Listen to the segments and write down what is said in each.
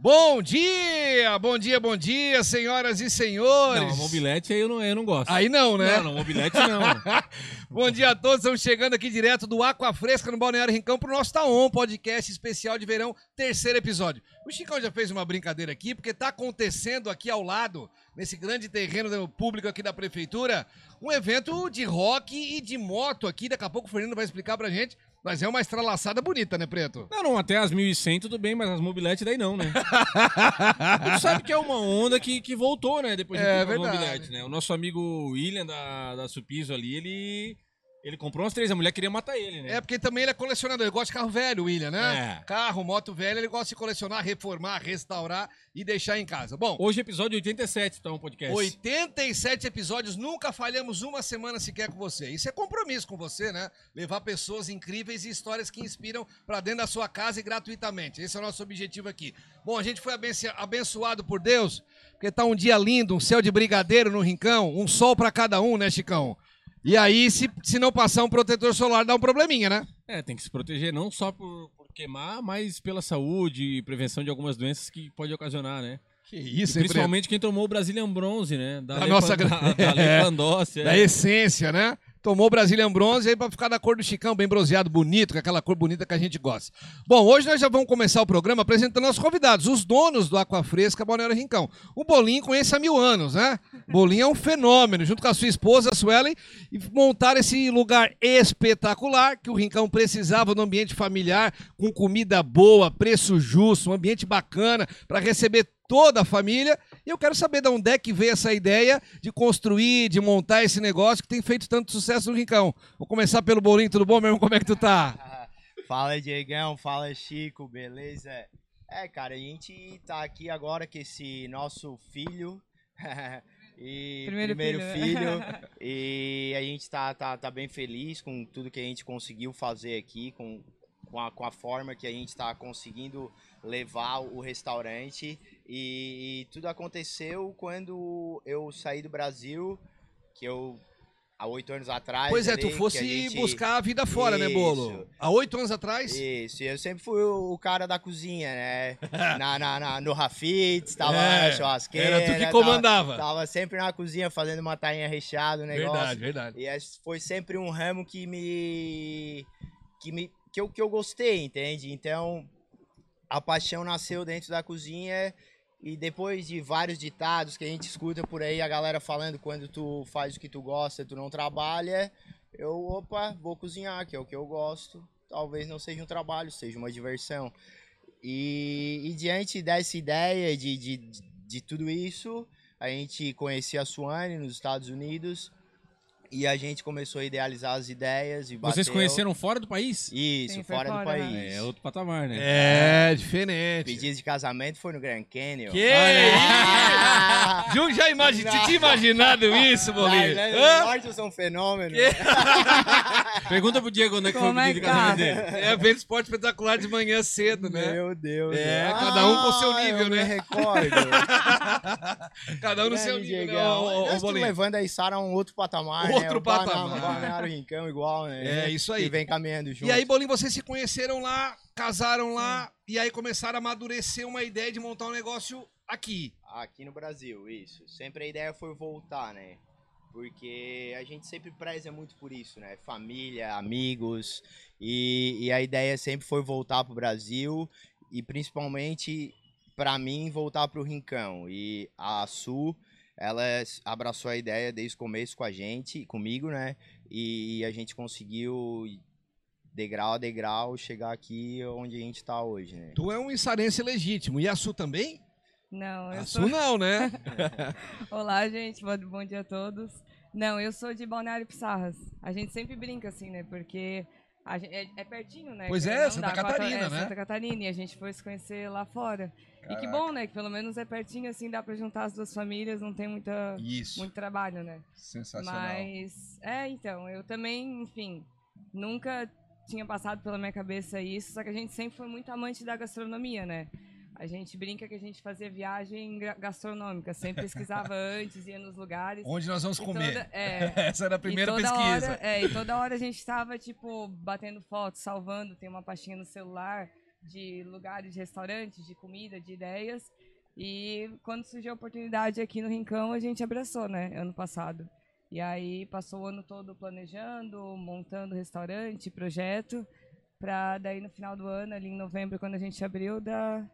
Bom dia, bom dia, bom dia, senhoras e senhores. Não, mobilete aí eu não, eu não gosto. Aí não, né? Não, não, mobilete não. bom dia a todos, estamos chegando aqui direto do Aqua Fresca no Balneário Rincão para o nosso Taon, podcast especial de verão, terceiro episódio. O Chicão já fez uma brincadeira aqui, porque está acontecendo aqui ao lado, nesse grande terreno público aqui da prefeitura, um evento de rock e de moto aqui. Daqui a pouco o Fernando vai explicar pra gente. Mas é uma estralaçada bonita, né, Preto? Não, não, até as 1100 tudo bem, mas as mobiletes daí não, né? tu sabe que é uma onda que, que voltou, né, depois de É mobiletes, né? O nosso amigo William da, da Supiso ali, ele, ele comprou umas três, a mulher queria matar ele, né? É, porque também ele é colecionador. Ele gosta de carro velho, William, né? É. Carro, moto velho, ele gosta de colecionar, reformar, restaurar e deixar em casa. Bom, Hoje é episódio 87, tá um podcast. 87 episódios, nunca falhamos uma semana sequer com você. Isso é compromisso com você, né? Levar pessoas incríveis e histórias que inspiram pra dentro da sua casa e gratuitamente. Esse é o nosso objetivo aqui. Bom, a gente foi abenço- abençoado por Deus, porque tá um dia lindo, um céu de brigadeiro no rincão, um sol pra cada um, né, Chicão? E aí, se, se não passar um protetor solar, dá um probleminha, né? É, tem que se proteger não só por, por queimar, mas pela saúde e prevenção de algumas doenças que pode ocasionar, né? Que E isso, hein, Preto? principalmente quem tomou o Brazilian Bronze, né? Da Lei nossa Pan- gra- da, da É. Pandolce, é. da essência, né? Tomou Brazilian Bronze aí pra ficar da cor do Chicão, bem bronzeado, bonito, com aquela cor bonita que a gente gosta. Bom, hoje nós já vamos começar o programa apresentando nossos convidados, os donos do Aqua Fresca Balneário Rincão. O Bolinho conhece há mil anos, né? Bolinho é um fenômeno, junto com a sua esposa, a Suelen, e montaram esse lugar espetacular que o Rincão precisava no ambiente familiar, com comida boa, preço justo, um ambiente bacana para receber toda a família. E eu quero saber de onde é que veio essa ideia de construir, de montar esse negócio que tem feito tanto sucesso no Rincão. Vou começar pelo Bolinho, tudo bom, meu irmão? Como é que tu tá? fala Diegão, fala Chico, beleza? É, cara, a gente tá aqui agora com esse nosso filho. e Primeiro primeiro, filho. filho. e a gente tá, tá, tá bem feliz com tudo que a gente conseguiu fazer aqui, com, com, a, com a forma que a gente tá conseguindo levar o restaurante. E, e tudo aconteceu quando eu saí do Brasil, que eu há oito anos atrás. Pois é, ali, tu que a fosse gente- buscar a vida fora, né, Bolo? Isso. Há oito anos atrás? Isso, eu sempre fui o cara da cozinha, né? Na, na, na- no Rafitz, tava É, na churrasqueira. Era tu que tava- comandava. Tava, sempre na cozinha fazendo uma tainha recheada, o negócio. verdade, verdade. E foi sempre um ramo que me. que, me, que, eu, que eu gostei, entende? Então, a paixão nasceu dentro da cozinha. E depois de vários ditados que a gente escuta por aí, a galera falando quando tu faz o que tu gosta, tu não trabalha, eu, opa, vou cozinhar, que é o que eu gosto. Talvez não seja um trabalho, seja uma diversão. E, e diante dessa ideia de, de, de, tudo isso, a gente conhecia a Suane nos Estados Unidos e a gente começou a idealizar as ideias e Vocês bateu. conheceram fora do país? Isso, Sim, foi fora, do fora, país. né? É outro patamar, né? É, diferente. Pedido de casamento foi no Grand Canyon. Que Ah! já imagi... tu tinha imaginado isso, Na Bolinho? Irlanda Hã? do Norte eu sou um fenômeno. Pergunta pro Diego onde é que foi o Como é pedido de que tá? casamento dele. É, vendo esporte espetacular de manhã cedo, né? Meu Deus. É, né? cada um com o seu Ah, nível, eu né? Recordo. Cada um no seu nível, né, Nós estamos levando a Sara a um outro patamar, né? Outro O Bana- patamar. Balneário Rincão igual, né? É, isso aí. E vem caminhando junto. E aí, Bolinho, vocês se conheceram lá, casaram lá, e aí começaram a amadurecer uma ideia de montar um negócio aqui. Aqui no Brasil, isso. Sempre a ideia foi voltar, né? Porque a gente sempre preza muito por isso, né? Família, amigos. E, e a ideia sempre foi voltar pro Brasil e principalmente para mim voltar pro Rincão. E a Su, ela abraçou a ideia desde o começo com a gente, comigo, né? E a gente conseguiu degrau a degrau chegar aqui onde a gente tá hoje, né? Tu é um içarense legítimo. E a Su também? Não, eu sou. Não, né? Olá, gente. Bom, dia a todos. Não, eu sou de Balneário Pissarras. A gente sempre brinca assim, né? Porque a gen- é, é pertinho, né? Pois é, Santa Catarina, é, né? Santa Catarina. E a gente foi se conhecer lá fora. E que bom, né? Que pelo menos é pertinho, assim, dá pra juntar as duas famílias, não tem muita, Isso. muito trabalho, né? Sensacional. Mas, é, então, eu também, enfim, nunca tinha passado pela minha cabeça isso, só que a gente sempre foi muito amante da gastronomia, né? A gente brinca que a gente fazia viagem gastronômica, sempre pesquisava antes, ia nos lugares. Onde nós vamos comer? toda- é, Essa era a primeira pesquisa. Hora, é, e toda hora a gente tava, tipo, batendo foto, salvando, tem uma pastinha no celular, de lugares, de restaurantes, de comida, de ideias. E quando surgiu a oportunidade aqui no Rincão, a gente abraçou, né, ano passado. E aí passou o ano todo planejando, montando restaurante, projeto, para daí no final do ano, ali em novembro, quando a gente abriu, dar,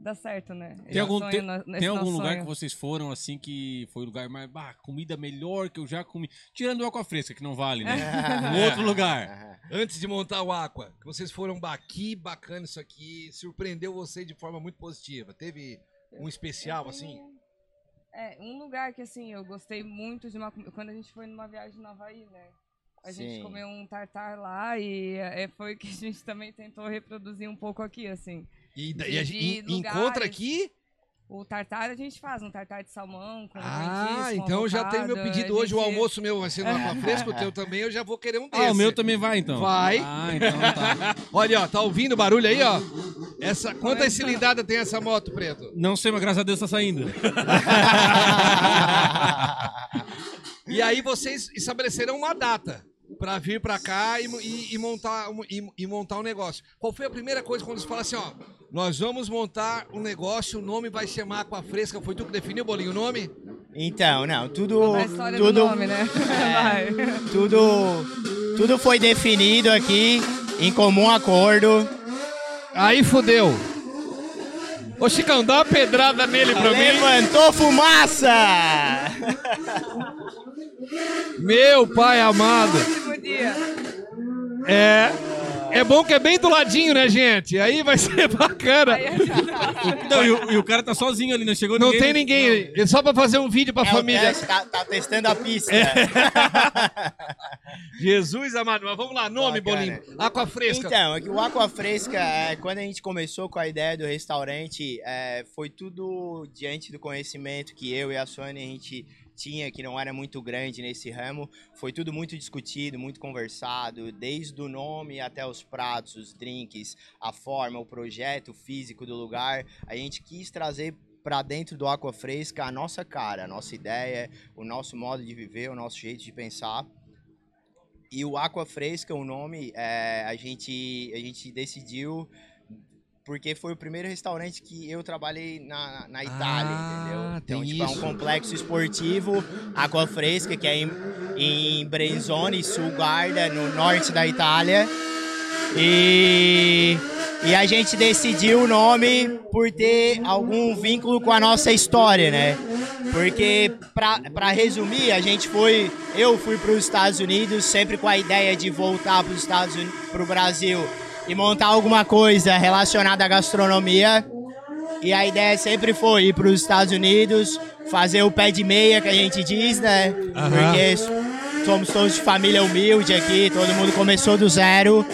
dar certo, né? Tem algum, sonho, tem, tem algum lugar sonho. que vocês foram assim que foi o lugar mais. Bah, comida melhor que eu já comi. Tirando o Aqua Fresca, que não vale, né? um outro lugar. Antes de montar o Aqua, que vocês foram "Bah, que bacana isso aqui, surpreendeu você de forma muito positiva. Teve um especial, Eu assim? tenho- É, um lugar que assim, eu gostei muito de uma. Quando a gente foi numa viagem no Havaí, né? A gente Sim. comeu um tartar lá e é, foi que a gente também tentou reproduzir um pouco aqui, assim. E, De- e gente encontra aqui. O tartar a gente faz, um tartar de salmão com Ah, então já tem meu pedido hoje. O gente- almoço meu vai ser no Aqua Fresca, o teu também. Eu já vou querer um desse. Ah, o meu também vai então. Vai. Ah, então tá. Olha, ó, tá ouvindo o barulho aí, ó? Essa, quantas cilindradas tem essa moto, Preto? Não sei, mas graças a Deus tá saindo. E aí vocês estabeleceram uma data pra vir pra cá e, e- e montar, um- e, e montar um negócio. Qual foi a primeira coisa quando eles falaram assim, ó, nós vamos montar um negócio, o nome vai chamar Aqua Fresca, foi tu que definiu, Bolinho, o nome? Então, não, tudo. Tudo, do nome, né? Vai. tudo, tudo foi definido aqui em comum acordo. Aí fudeu. Ô Chicão, dá uma pedrada nele pra mim. Levantou fumaça! Meu pai amado. É. É bom que é bem do ladinho, né, gente? Aí vai ser bacana. Não, e, o, e o cara tá sozinho ali, não chegou Não ninguém. tem ninguém. É só pra fazer um vídeo pra É família. teste, tá, tá testando a pista. Jesus amado. Mas vamos lá, nome, Bacana. Bolinho. Aqua Fresca. Então, é que o Aqua Fresca, é, quando a gente começou com a ideia do restaurante, é, foi tudo diante do conhecimento que eu e a Sônia a gente tinha, que não era muito grande nesse ramo. Foi tudo muito discutido, muito conversado, desde o nome até os pratos, os drinks, a forma, o projeto físico do lugar. A gente quis trazer para dentro do Aqua Fresca a nossa cara, a nossa ideia, o nosso modo de viver, o nosso jeito de pensar. E o Aqua Fresca, o nome, é, a, gente, a gente decidiu porque foi o primeiro restaurante que eu trabalhei na, na Itália, Ah, entendeu? Então, tem tipo, é isso. um complexo esportivo, Aqua Fresca, que é em, em Brenzone, Sul Garda, no norte da Itália. E, e a gente decidiu o nome por ter algum vínculo com a nossa história, né? Porque, pra, pra resumir, a gente foi. Eu fui para os Estados Unidos sempre com a ideia de voltar para os Estados Unidos, para o Brasil e montar alguma coisa relacionada à gastronomia. E a ideia sempre foi ir para os Estados Unidos, fazer o pé de meia que a gente diz, né? Porque somos todos de família humilde aqui, todo mundo começou do zero.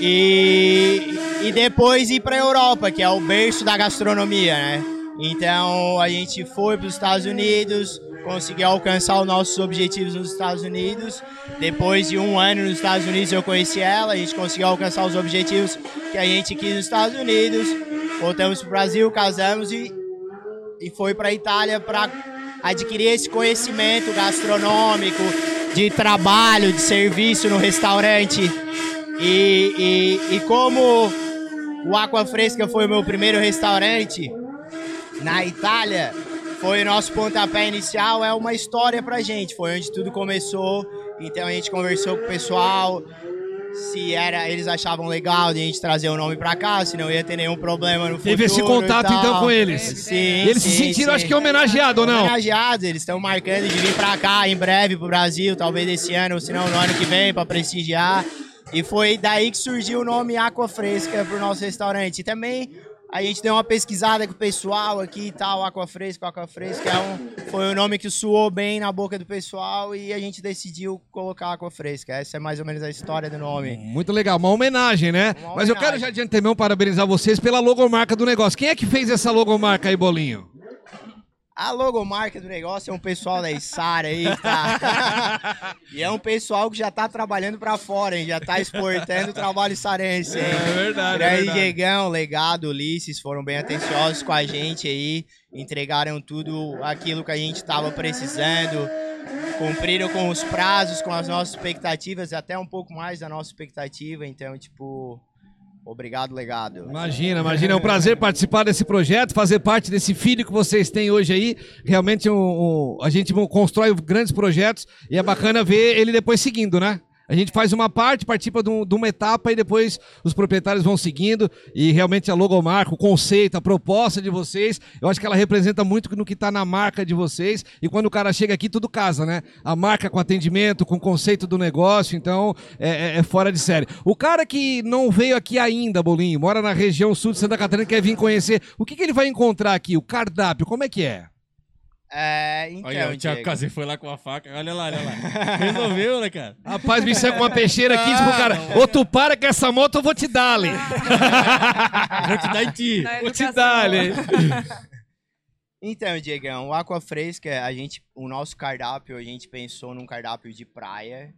E, e depois ir para a Europa, que é o berço da gastronomia, né? Então a gente foi para os Estados Unidos, conseguiu alcançar os nossos objetivos nos Estados Unidos. Depois de um ano nos Estados Unidos eu conheci ela, a gente conseguiu alcançar os objetivos que a gente quis nos Estados Unidos. Voltamos para o Brasil, casamos e, e foi para a Itália para adquirir esse conhecimento gastronômico, de trabalho, de serviço no restaurante. E, e, e como o Aqua Fresca foi o meu primeiro restaurante na Itália, foi o nosso pontapé inicial, é uma história pra gente, foi onde tudo começou. Então a gente conversou com o pessoal, se era, eles achavam legal de a gente trazer o nome pra cá, se não ia ter nenhum problema no Teve esse futuro e contato então com eles. Sim, Eles se sim, sentiram, sim. acho que homenageado ou não? Homenageados, eles estão marcando de vir pra cá em breve pro Brasil, talvez esse ano, ou se não no ano que vem, pra prestigiar. E foi daí que surgiu o nome Aqua Fresca pro nosso restaurante. E também a gente deu uma pesquisada com o pessoal aqui e tal, Aqua Fresca, Aqua Fresca, é um, foi um nome que soou bem na boca do pessoal e a gente decidiu colocar Aqua Fresca. Essa é mais ou menos a história do nome. Muito legal, uma homenagem, né? Uma Mas eu quero já de antemão parabenizar vocês pela logomarca do negócio. Quem é que fez essa logomarca aí, Bolinho? A logomarca do negócio é um pessoal da Isara aí, tá? e é um pessoal que já tá trabalhando pra fora, hein? Já tá exportando o trabalho sarense, hein? É verdade, Grande Diegão, Legado, Ulisses foram bem atenciosos com a gente aí, entregaram tudo aquilo que a gente tava precisando, cumpriram com os prazos, com as nossas expectativas, até um pouco mais da nossa expectativa, então, tipo, Obrigado, legado. Imagina, imagina. É um prazer participar desse projeto, fazer parte desse filho que vocês têm hoje aí. Realmente um, um- a gente constrói grandes projetos e é bacana ver ele depois seguindo, né? A gente faz uma parte, participa de, um- de uma etapa e depois os proprietários vão seguindo. E realmente a logomarca, o conceito, a proposta de vocês, eu acho que ela representa muito no que está na marca de vocês. E quando o cara chega aqui, tudo casa, né? A marca com atendimento, com o conceito do negócio, então é, é- é fora de série. O cara que não veio aqui ainda, Bolinho, mora na região sul de Santa Catarina, quer vir conhecer, o que, que ele vai encontrar aqui? O cardápio, como é que é? É, então, Olha, o Thiago. Casei foi lá com a faca. Olha lá, olha lá. Resolveu, né, cara? Rapaz, me saiu com uma peixeira aqui e disse pro cara: Ô, tu para com essa moto, eu vou te dar ali. Vou te dar em ti. Na Vou te dar ali. Então, Diegão, o Aqua Fresca, a gente, o nosso cardápio, a gente pensou num cardápio de praia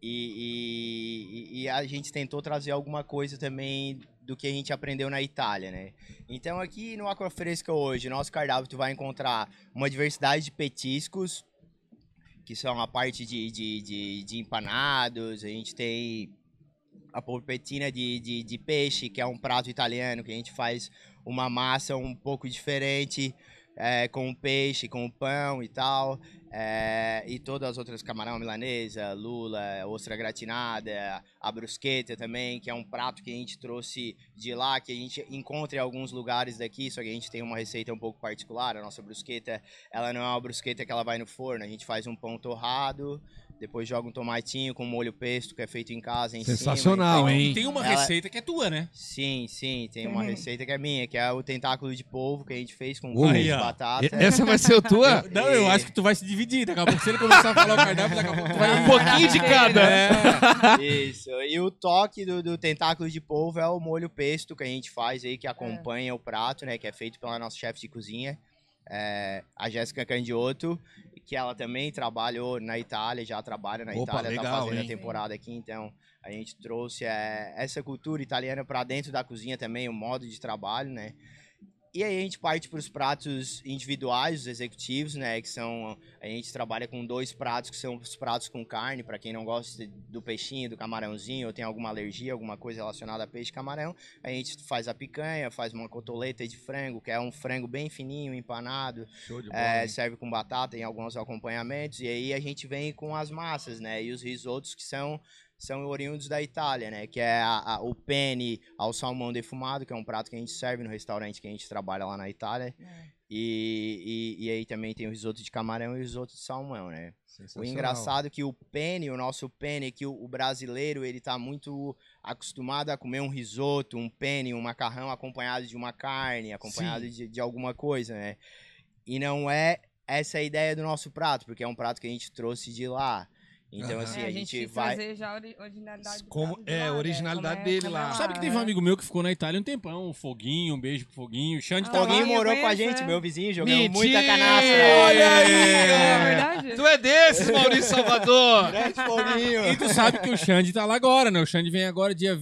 e, e- e a gente tentou trazer alguma coisa também do que a gente aprendeu na Itália, né? Então, aqui no Aqua Fresca hoje, nosso cardápio, tu vai encontrar uma diversidade de petiscos, que são a parte de, de, de, de empanados, a gente tem a polpetina de, de, de peixe, que é um prato italiano, que a gente faz uma massa um pouco diferente, é, com o peixe, com o pão e tal. É, e todas as outras camarão milanesa, lula, ostra gratinada, a brusqueta também, que é um prato que a gente trouxe de lá, que a gente encontra em alguns lugares daqui, só que a gente tem uma receita um pouco particular. A nossa brusqueta, ela não é uma brusqueta que ela vai no forno, a gente faz um pão torrado, depois joga um tomatinho com molho pesto, que é feito em casa em Sensacional, cima. hein? E tem uma Ela- receita que é tua, né? Sim, sim, tem uma Uhum. receita que é minha, que é o tentáculo de polvo que a gente fez com Aí, de batata. Essa vai ser a tua? Não, eu acho que tu vai se dividir. Daqui a pouco, se ele começar a falar o cardápio, daqui a pouco tu vai... Um pouquinho de cada. É. Isso. E o toque do, do tentáculo de polvo é o molho pesto que a gente faz aí, que acompanha o prato, né? Que é feito pela nossa chefe de cozinha, é, a Jéssica Candiotto, que ela também trabalhou na Itália, já trabalha na Opa, Itália, legal, tá fazendo hein? a temporada aqui, então a gente trouxe é, essa cultura italiana para dentro da cozinha também, o modo de trabalho, né? E aí a gente parte para os pratos individuais, os executivos, né? Que são. A gente trabalha com dois pratos que são os pratos com carne, para quem não gosta do peixinho, do camarãozinho, ou tem alguma alergia, alguma coisa relacionada a peixe camarão. A gente faz a picanha, faz uma cotoleta de frango, que é um frango bem fininho, empanado. Show de É, serve com batata em alguns acompanhamentos. E aí a gente vem com as massas, né? E os risotos que são, são oriundos da Itália, né? Que é a- a- o penne ao salmão defumado, que é um prato que a gente serve no restaurante que a gente trabalha lá na Itália. É. E, e, e aí também tem o risoto de camarão e o risoto de salmão, né? O engraçado é que o penne, o nosso penne, que o, o brasileiro, ele tá muito acostumado a comer um risoto, um penne, um macarrão acompanhado de uma carne, acompanhado de, de alguma coisa, né? E não é essa a ideia do nosso prato, porque é um prato que a gente trouxe de lá. Então, assim, É, a gente quis vai... trazer já a ori- originalidade Como- é, lá, a originalidade Como é- dele lá. é Sabe que teve um amigo meu que ficou na Itália um tempão. O Foguinho, um beijo pro Foguinho. O Xande Ah, tá lá. Alguém eu morou com a gente, é. meu vizinho, jogamos muita Mentira! canastra. Olha aí! É verdade? Tu é desses, Maurício Salvador! Grande foguinho. E tu sabe que o Xande tá lá agora, né? O Xande vem agora dia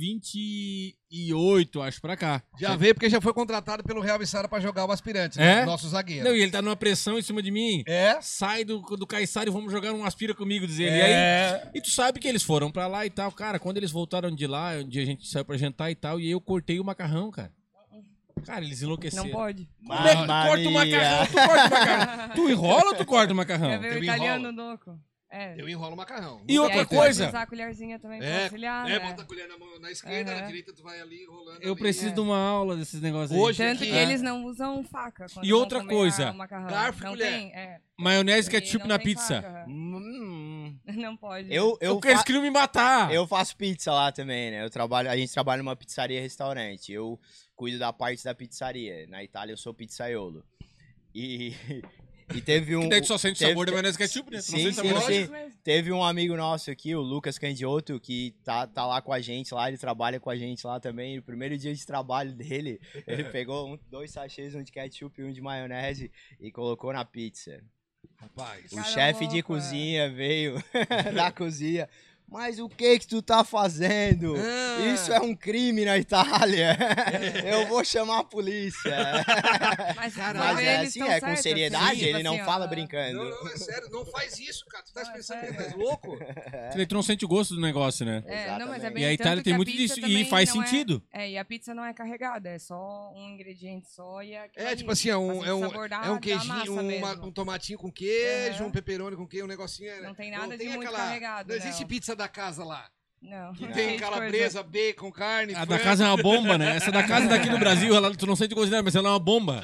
28, acho, pra cá. Já veio porque já foi contratado pelo Real Vissara pra jogar o aspirante, né? É? Nosso zagueiro. Não, e ele tá numa pressão em cima de mim. É? Sai do, do Caiçara e vamos jogar um aspira comigo, diz ele. E aí, É. E tu sabe que eles foram pra lá e tal, cara. Quando eles voltaram de lá, um dia a gente saiu pra jantar e tal, e eu cortei o macarrão, cara. Cara, eles enlouqueceram. Não pode. Como é que tu corta o macarrão? Tu corta o macarrão. tu enrola ou tu corta o macarrão? Quer ver o italiano louco? É. Eu enrolo o macarrão. E outra aí pode coisa- usar a colherzinha também pra É, auxiliar, é, né? bota a colher na, mão, na esquerda, Aham. na direita tu vai ali enrolando. Eu ali. preciso É. de uma aula desses negócios aí. Hoje- Tanto que que é- eles não usam faca. E outra coisa, garfo e não colher. tem, é. Maionese ketchup não na tem pizza. faca. Hum, Não pode. eu, eu, Eu, eles queriam me matar. eu faço pizza lá também, né? Eu trabalho, a gente trabalha numa pizzaria restaurante. Eu cuido da parte da pizzaria. Na Itália eu sou pizzaiolo. E, e teve um. Que daí tu só sente teve- sabor da maionese ketchup, né? Sim, sente sim, sabor. sim. mesmo. Teve um amigo nosso aqui, o Lucas Candiotto, que tá, tá lá com a gente lá, ele trabalha com a gente lá também. No primeiro dia de trabalho dele, ele pegou um- dois sachês, um de ketchup e um de maionese e colocou na pizza. Rapaz. O chefe de cozinha veio da cozinha. Mas o que que tu tá fazendo? Ah. Isso é um crime na Itália. Eu vou chamar a polícia. Mas, Caralho, Mas é assim, é com certos, seriedade, tipo ele não assim, ó, fala ah, brincando. Não, não, é sério, não faz isso, cara. Tu tá Não, é pensando que tu és louco? Ele não sente o gosto do negócio, né? É, não, mas é bem E a Itália tem a muito disso e faz é- sentido. É, e a pizza não é carregada, é só um ingrediente só e é É, tipo assim, é um, Assim, é um, é um queijinho, um tomatinho com queijo, um pepperoni com queijo, um negocinho. é- Não tem nada de muito carregado, Não existe pizza da casa lá. Não. Que Não. tem calabresa, bacon, carne. A da frango. casa é uma bomba, né? Essa da casa daqui no Brasil, ela, tu não sente gosto dela, mas ela é uma bomba.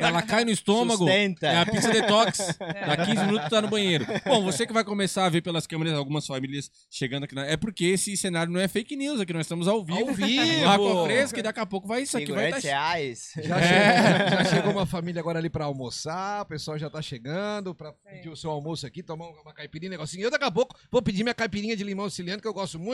Ela cai no estômago. Sustenta. É a pizza detox. É. Dá 15 minutos tu tá no banheiro. Bom, você que vai começar a ver pelas câmeras algumas famílias chegando aqui. Na... É porque esse cenário não é fake news, aqui nós estamos ao vivo. Ao vivo! Água Fresca e daqui a pouco vai isso aqui. Vai tá... reais. Já, chegou, já chegou uma família agora ali pra almoçar, o pessoal já tá chegando pra pedir o seu almoço aqui, tomar uma caipirinha, negocinho. Eu daqui a pouco vou pedir minha caipirinha de limão siciliano, que eu gosto muito,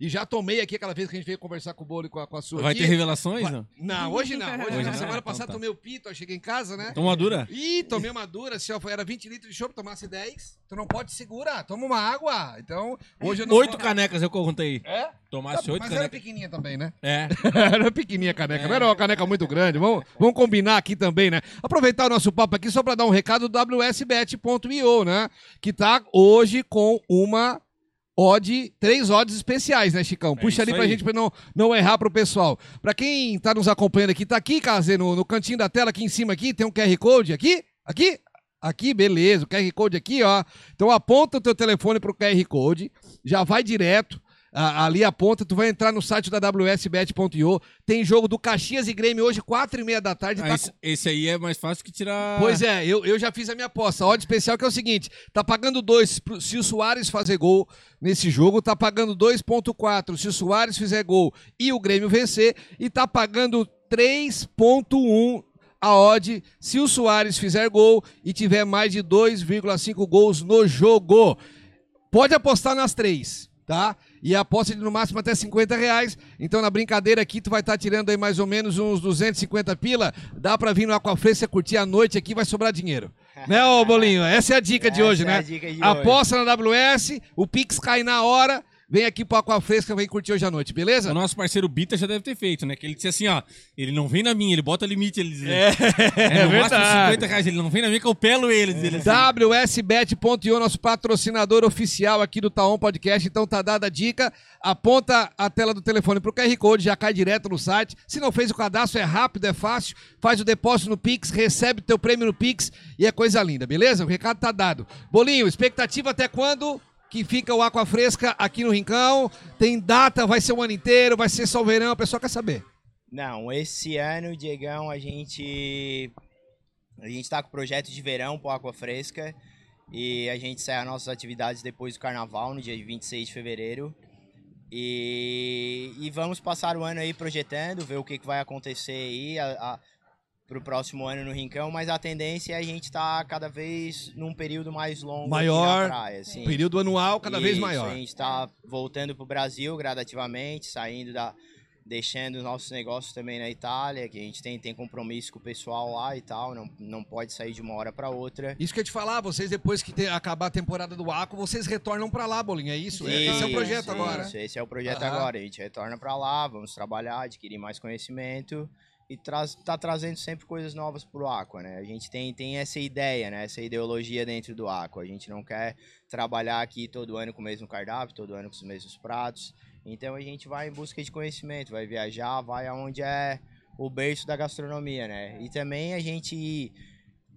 e já tomei aqui aquela vez que a gente veio conversar com o Bolo e com a, com a sua Vai aqui. ter revelações, Vai- não? Não, hoje não. Hoje, Hoje não. Semana Então passada tá. tomei o pito, eu cheguei em casa, né? Toma dura? Ih, tomei uma dura, assim, ó, foi- era 20 litros de chopp, tomasse 10, tu não pode segurar, toma uma água. Então, hoje eu não Oito vou- canecas eu contei. É? Tomasse Tá, oito mas era canecas. pequenininha também, né? É. era pequenininha a caneca, não era uma caneca muito grande. Vamos, vamos combinar aqui também, né? Aproveitar o nosso papo aqui só para dar um recado do WSBet.io, né? Que tá hoje com uma odd, três odds especiais, né, Chicão? É Puxa ali pra aí. gente pra não, não errar pro pessoal. Pra quem tá nos acompanhando aqui, tá aqui, Cazê, no, no cantinho da tela, aqui em cima aqui, tem um QR Code aqui, aqui, Aqui, beleza, o QR Code aqui, ó. Então aponta o teu telefone pro QR Code, já vai direto. A- ali aponta, tu vai entrar no site da WSBet.io. Tem jogo do Caxias e Grêmio hoje, quatro e meia da tarde. Ah, tá esse, esse aí é mais fácil que tirar. Pois é, eu, eu já fiz a minha aposta. A odd especial que é o seguinte: tá pagando 2 se o Soares fazer gol nesse jogo, tá pagando 2,4 se o Soares fizer gol e o Grêmio vencer, e tá pagando 3,1 a odd se o Soares fizer gol e tiver mais de 2,5 gols no jogo. Pode apostar nas três, tá? E a aposta de no máximo até 50 reais. Então, na brincadeira aqui, tu vai estar tirando aí mais ou menos uns 250 pila. Dá pra vir no Aquafresca curtir a noite aqui, vai sobrar dinheiro. né, ô Bolinho? Essa é a dica de Essa hoje, é né? a dica de hoje. Aposta na WS, o Pix cai na hora. Vem aqui pro Aquafresca, vem curtir hoje à noite, beleza? O nosso parceiro Bita já deve ter feito, né? Que ele disse assim, ó, ele não vem na minha, ele bota limite, ele diz. É, no máximo verdade. 50 reais, ele não vem na minha que eu pelo ele, diz ele assim. WSBet.io, nosso patrocinador oficial aqui do Taon Podcast. Então tá dada a dica. Aponta a tela do telefone pro QR Code, já cai direto no site. Se não fez o cadastro, é rápido, é fácil. Faz o depósito no Pix, recebe o teu prêmio no Pix e é coisa linda, beleza? O recado tá dado. Bolinho, expectativa até quando? Que fica o Aqua Fresca aqui no Rincão. Tem data, vai ser o ano inteiro, vai ser só o verão, o pessoal quer saber. Não, esse ano, Diegão, a gente. A gente tá com o projeto de verão pro Água Fresca. E a gente encerra nossas atividades depois do carnaval, no dia 26 de fevereiro. E, e vamos passar o ano aí projetando, ver o que, que vai acontecer aí a, a, pro próximo ano no Rincão, mas a tendência é a gente tá cada vez num período mais longo Maior, na praia. Assim. Período anual cada vez Isso, maior. A gente está voltando para o Brasil gradativamente, saindo da. deixando os nossos negócios também na Itália, que a gente tem, tem compromisso com o pessoal lá e tal, não, não pode sair de uma hora para outra. Isso que eu ia te falar, vocês depois que te- acabar a temporada do Aqua, vocês retornam pra lá, Bolinho, é isso? Esse é o projeto Isso, agora. isso, esse é o projeto Aham. agora. A gente retorna para lá, vamos trabalhar, adquirir mais conhecimento e traz, tá trazendo sempre coisas novas pro Aqua, né? A gente tem, tem essa ideia, né? Essa ideologia dentro do Aqua. A gente não quer trabalhar aqui todo ano com o mesmo cardápio, todo ano com os mesmos pratos. Então a gente vai em busca de conhecimento, vai viajar, vai aonde é o berço da gastronomia, né? E também a gente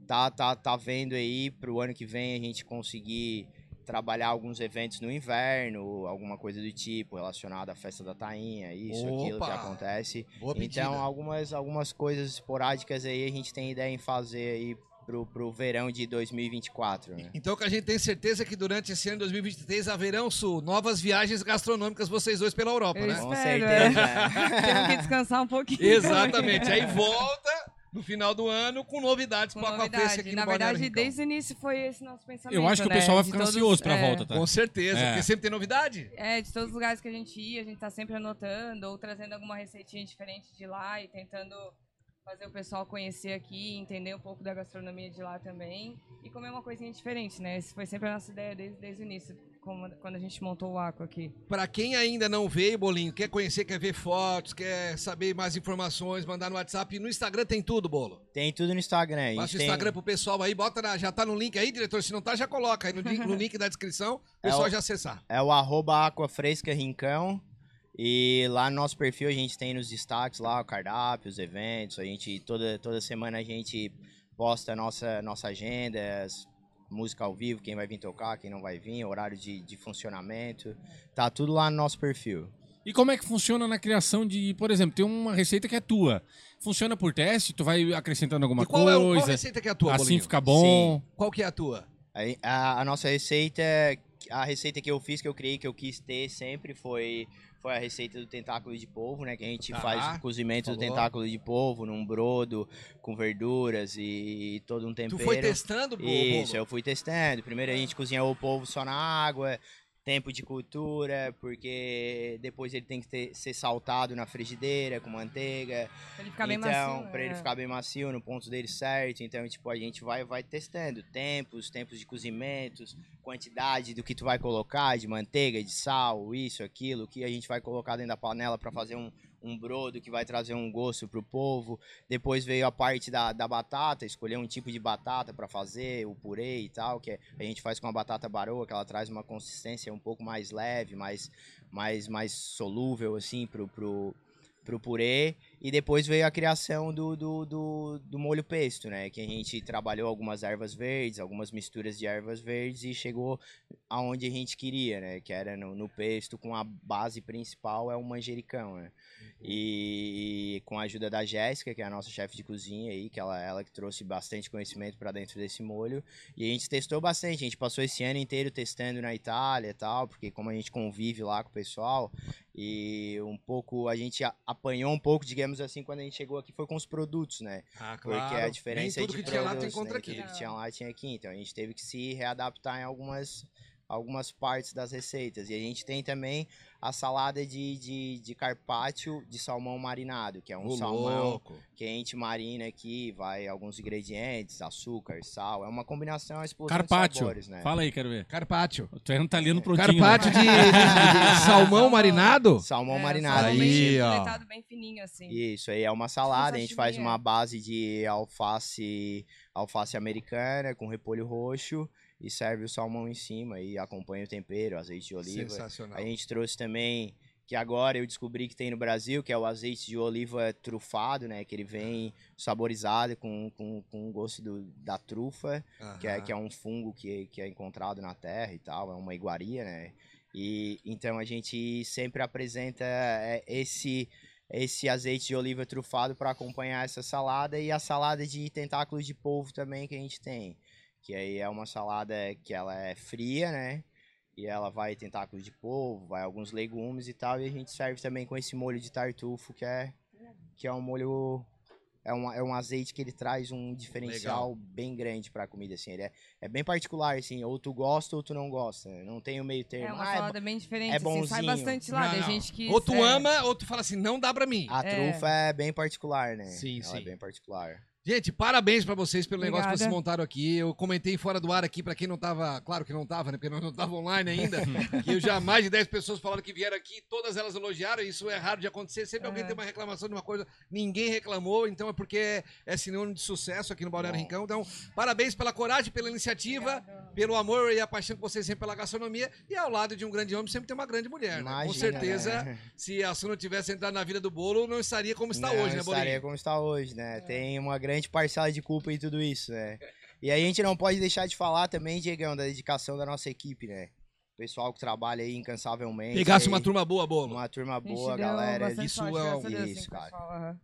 tá, tá, tá vendo aí pro ano que vem a gente conseguir trabalhar alguns eventos no inverno, alguma coisa do tipo relacionada à festa da tainha, isso, aquilo que Opa! acontece. Boa pedida. Então, algumas, algumas coisas esporádicas aí a gente tem ideia em fazer aí pro, pro verão de 2024, né? Então que a gente tem certeza que durante esse ano de 2023 haverão Sul, novas viagens gastronômicas vocês dois pela Europa, Eu né? Com espero, certeza. é. Temos que descansar um pouquinho. Exatamente. Aí volta no final do ano com novidades Com para a novidade. Aquafresca aqui Na no verdade, Rincão. desde o início foi esse nosso pensamento. Eu acho que o né? pessoal vai De ficar todos- ansioso pra é, volta, tá? Com certeza, É. porque sempre tem novidade. É, de todos os lugares que a gente ia, a gente tá sempre anotando ou trazendo alguma receitinha diferente de lá e tentando fazer o pessoal conhecer aqui, entender um pouco da gastronomia de lá também e comer uma coisinha diferente, né? Essa foi sempre a nossa ideia desde, desde o início. Como- quando a gente montou o Aqua aqui. Pra quem ainda não veio, Bolinho, quer conhecer, quer ver fotos, quer saber mais informações, mandar no WhatsApp. No Instagram tem tudo, Bolo. Tem tudo no Instagram. a gente Passa o tem- Instagram pro pessoal aí, bota na- já tá no link aí, diretor. Se não tá, já coloca aí no, link- no link da descrição, o pessoal É o- já acessar. É o arroba Aqua Fresca Rincão. E lá no nosso perfil a gente tem nos destaques lá o cardápio, os eventos. A gente toda, toda semana a gente posta a nossa, nossa agenda, as- música ao vivo, quem vai vir tocar, quem não vai vir, horário de, de funcionamento. Tá tudo lá no nosso perfil. E como é que funciona na criação de, por exemplo, tem uma receita que é tua. Funciona por teste? Tu vai acrescentando alguma e qual é o- qual coisa? receita que é a tua, assim Bolinho? fica bom. Qual que é a tua? Aí, A, a nossa receita, a receita que eu fiz, que eu criei, que eu quis ter sempre foi, foi a receita do tentáculo de polvo, né? Que a gente Tá, faz o cozimento do falou. tentáculo de polvo num brodo com verduras e todo um tempero. Tu foi testando, Bo- Isso, eu fui testando. Primeiro a gente cozinha o polvo só na água, tempo de cultura, porque depois ele tem que ter- ser saltado na frigideira com manteiga. Pra ele ficar bem então, macio. pra ele é. ficar bem macio no ponto dele certo. Então, tipo, a gente vai vai testando tempos, tempos de cozimentos, quantidade do que tu vai colocar de manteiga, de sal, isso, aquilo, que a gente vai colocar dentro da panela para fazer um um brodo que vai trazer um gosto pro povo. Depois veio a parte da, da batata, escolher um tipo de batata para fazer, o purê e tal, que a gente faz com a batata baroa, que ela traz uma consistência um pouco mais leve, mais, mais, mais solúvel, assim, pro, pro purê. E depois veio a criação do, do, do, do molho pesto, né? Que a gente trabalhou algumas ervas verdes, algumas misturas de ervas verdes e chegou aonde a gente queria, né? Que era no, no pesto, com a base principal é o manjericão, né? E com a ajuda da Jéssica, que é a nossa chefe de cozinha aí, que ela, ela que trouxe bastante conhecimento para dentro desse molho. E a gente testou bastante, a gente passou esse ano inteiro testando na Itália e tal, porque como a gente convive lá com o pessoal, e um pouco, a gente apanhou um pouco, digamos assim, quando a gente chegou aqui, foi com os produtos, né? Ah, Porque a diferença Nem tudo de que tinha lá tu produtos, encontra né? aqui. Tudo que tinha lá tinha aqui. Então a gente teve que se readaptar em algumas, algumas partes das receitas. E a gente tem também a salada de, de, de carpaccio de salmão marinado, que é um Ô, salmão louco. que a gente marina aqui, vai alguns ingredientes, açúcar, sal. É uma combinação, uma explosão de Carpaccio. sabores, né? Fala aí, quero ver. Carpaccio. Tu é um italiano prontinho. Carpaccio de, de- de salmão marinado? Salmão É, marinado. salmão Aí, bem ó. bem fininho, assim. Isso aí é uma salada, a gente faz uma é. base de alface, alface americana com repolho roxo e serve o salmão em cima e acompanha o tempero, azeite de oliva. Sensacional. A gente trouxe também que agora eu descobri que tem no Brasil, que é o azeite de oliva trufado, né, que ele vem saborizado com, com, com o gosto do, da trufa, que é, que é um fungo que, que é encontrado na terra e tal, é uma iguaria, né? E então a gente sempre apresenta é, esse esse azeite de oliva trufado para acompanhar essa salada e a salada de tentáculos de polvo também que a gente tem, que aí é uma salada que ela é fria, né? E ela vai tentáculos de polvo, vai alguns legumes e tal, e a gente serve também com esse molho de tartufo que é que é um molho é um, é um azeite que ele traz um diferencial bem grande pra comida, assim. Ele é, é bem particular, assim. Ou tu gosta ou tu não gosta. né? Não tem o meio termo. É uma Ah, é salada bem diferente, é assim, sai bonzinho. bastante lá. Não, não. gente que... Ou tu é, ama, ou tu fala assim, não dá pra mim. A É. trufa é bem particular, né? Sim, Ela sim. é bem particular. Gente, parabéns pra vocês pelo negócio que Obrigada. vocês montaram aqui. Eu comentei fora do ar aqui, pra quem não tava, claro que não tava, né? Porque nós não tava online ainda, que eu já mais de 10 pessoas falaram que vieram aqui, todas elas elogiaram, isso é raro de acontecer. Sempre alguém Aham. tem uma reclamação de uma coisa, ninguém reclamou, então é porque é sinônimo de sucesso aqui no Balneário Bom. Rincão. Então, parabéns pela coragem, pela iniciativa, Obrigada. pelo amor e a paixão que vocês têm pela gastronomia. E ao lado de um grande homem sempre tem uma grande mulher, né? Com Imagina, certeza, né? se a Su não tivesse entrado na vida do bolo, não estaria como está Não hoje, né, estaria Bolinho? como está hoje, né? Tem uma grande parcela de culpa em tudo isso, né? E aí a gente não pode deixar de falar também, Diegão, da dedicação da nossa equipe, né? O pessoal que trabalha aí incansavelmente. Pegasse aí, uma turma boa, bolo. uma turma boa, galera. isso é um- isso, cara. pessoal, aham.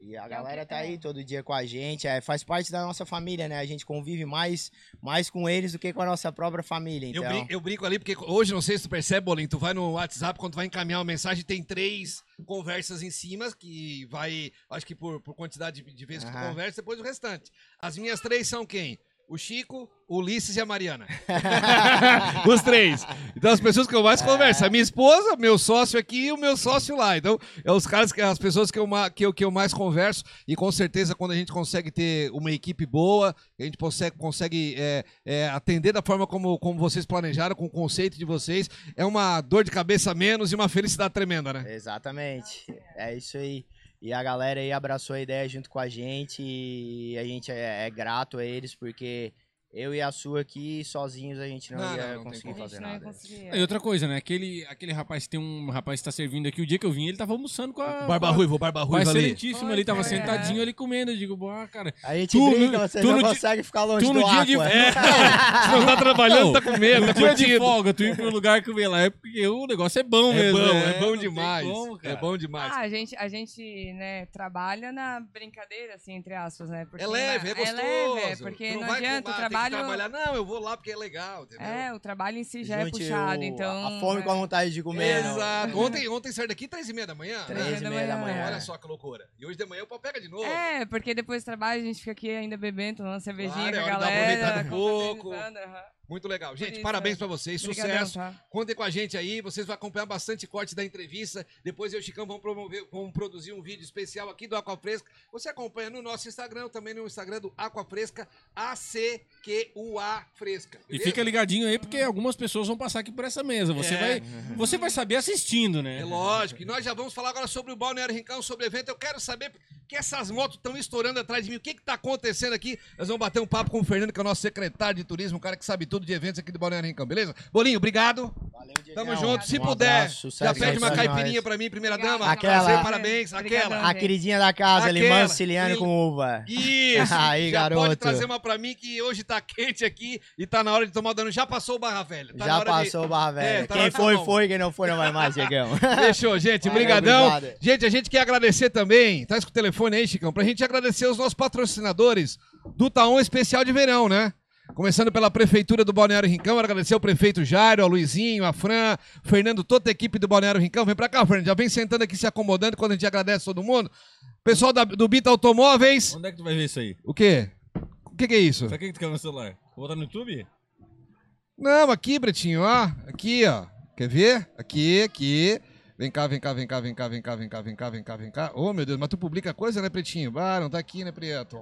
E a galera tá aí todo dia com a gente, é, faz parte da nossa família, né? A gente convive mais, mais com eles do que com a nossa própria família, Eu, então... brinco, eu brinco ali, porque hoje, não sei se tu percebe, Bolinho, tu vai no WhatsApp, quando tu vai encaminhar uma mensagem, tem três conversas em cima, que vai, acho que por, por quantidade de, de vezes que tu conversa, depois o restante. As minhas três são quem? O Chico, o Ulisses e a Mariana. Os três. Então, as pessoas que eu mais converso. A minha esposa, meu sócio aqui e o meu sócio lá. Então, é os caras, que as pessoas que eu, que, eu, que eu mais converso. E com certeza, quando a gente consegue ter uma equipe boa, a gente consegue, consegue é, é, atender da forma como, como vocês planejaram, com o conceito de vocês, é uma dor de cabeça menos e uma felicidade tremenda, né? Exatamente. É isso aí. E a galera aí abraçou a ideia junto com a gente e a gente é, é grato a eles porque eu e a sua aqui sozinhos a gente não, Não, ia não, não conseguir fazer nada. conseguir. E outra coisa, né? Aquele, aquele rapaz tem um rapaz que tá servindo aqui. O dia que eu vim, ele tava almoçando com a. Barba Ruivo, Barba Ruivo ali. excelentíssimo ali, tava foi, sentadinho é. ali comendo. Eu digo, boa, cara. A gente Tu brinca, você tu não consegue ficar longe tu do no dia de-. É, Se não tá trabalhando, tá comendo, tá dia de folga, tu ir pro lugar comer lá, é porque o negócio é bom É mesmo. bom, né? é bom Não tem demais. como, é bom demais. Ah, a gente, a gente né, trabalha na brincadeira, assim, entre aspas, né? Porque é leve, é gostoso. É leve, porque Tu não, vai adianta, que trabalho... trabalhar. Não, eu vou lá porque é legal, entendeu? É, o trabalho em si já é Junte puxado, o- então... A fome com a é. vontade de comer. Exato. Ontem, ontem saiu daqui três e meia da manhã. Três né? e meia da manhã. Olha só que loucura. E hoje de manhã o pau pega de novo. É, porque depois do trabalho a gente fica aqui ainda bebendo, tomando cervejinha Claro, é com a uma galera. aproveitada um pouco. aham. Muito legal. Gente, parabéns é. pra vocês. Obrigadão, Sucesso. tá? Contem com a gente aí. Vocês vão acompanhar bastante corte da entrevista. Depois eu e o Chicão vamos, promover, vamos produzir um vídeo especial aqui do Aqua Fresca. Você acompanha no nosso Instagram, também no Instagram do Aqua Fresca, A-C-Q-U-A Fresca. E beleza? fica ligadinho aí, porque algumas pessoas vão passar aqui por essa mesa. Você, É. vai, você vai saber assistindo, né? É lógico. E nós já vamos falar agora sobre o Balneário Rincão, sobre o evento. Eu quero saber que essas motos estão estourando atrás de mim. O que está acontecendo aqui? Nós vamos bater um papo com o Fernando, que é o nosso secretário de turismo, um cara que sabe tudo de eventos aqui do Balneário Rincão, beleza? Bolinho, obrigado. Valeu, Tamo Diegão. junto. Se Um puder, abraço, já pede uma pra caipirinha pra mim, primeira dama. Aquela. Prazer, parabéns. Obrigadão. Aquela. A queridinha da casa, limão siciliano Il- com uva. Isso. Aí, já pode garoto. trazer uma pra mim que hoje tá quente aqui e tá na hora de tomar o dano. Já passou o Barra Velha. Tá na Já hora de- passou o barra velha. É, tá quem de foi, foi. Quem não foi, não vai mais, Diegão. Fechou, gente. Valeu, Brigadão. obrigado. Gente, a gente quer agradecer também. Tá com o telefone aí, Chicão, pra gente agradecer os nossos patrocinadores do Taon Especial de Verão, né? Começando pela Prefeitura do Balneário Rincão, agradecer ao prefeito Jairo, ao Luizinho, a Fran, Fernando, toda a equipe do Balneário Rincão. Vem pra cá, Fernando. Já vem sentando aqui, se acomodando quando a gente agradece todo mundo. Pessoal da- do Bita Automóveis. Onde é que tu vai ver isso aí? O quê? O que, que é isso? Pra que que tu quer meu celular? Vou botar no YouTube? Não, aqui, Bretinho, ó. Aqui, ó. Quer ver? Aqui, aqui. Vem cá, vem cá, vem cá, vem cá, vem cá, vem cá, vem cá, vem cá, vem cá. Ô, meu Deus, mas tu publica coisa, né, Pretinho? Ah, não tá aqui, né, Preto?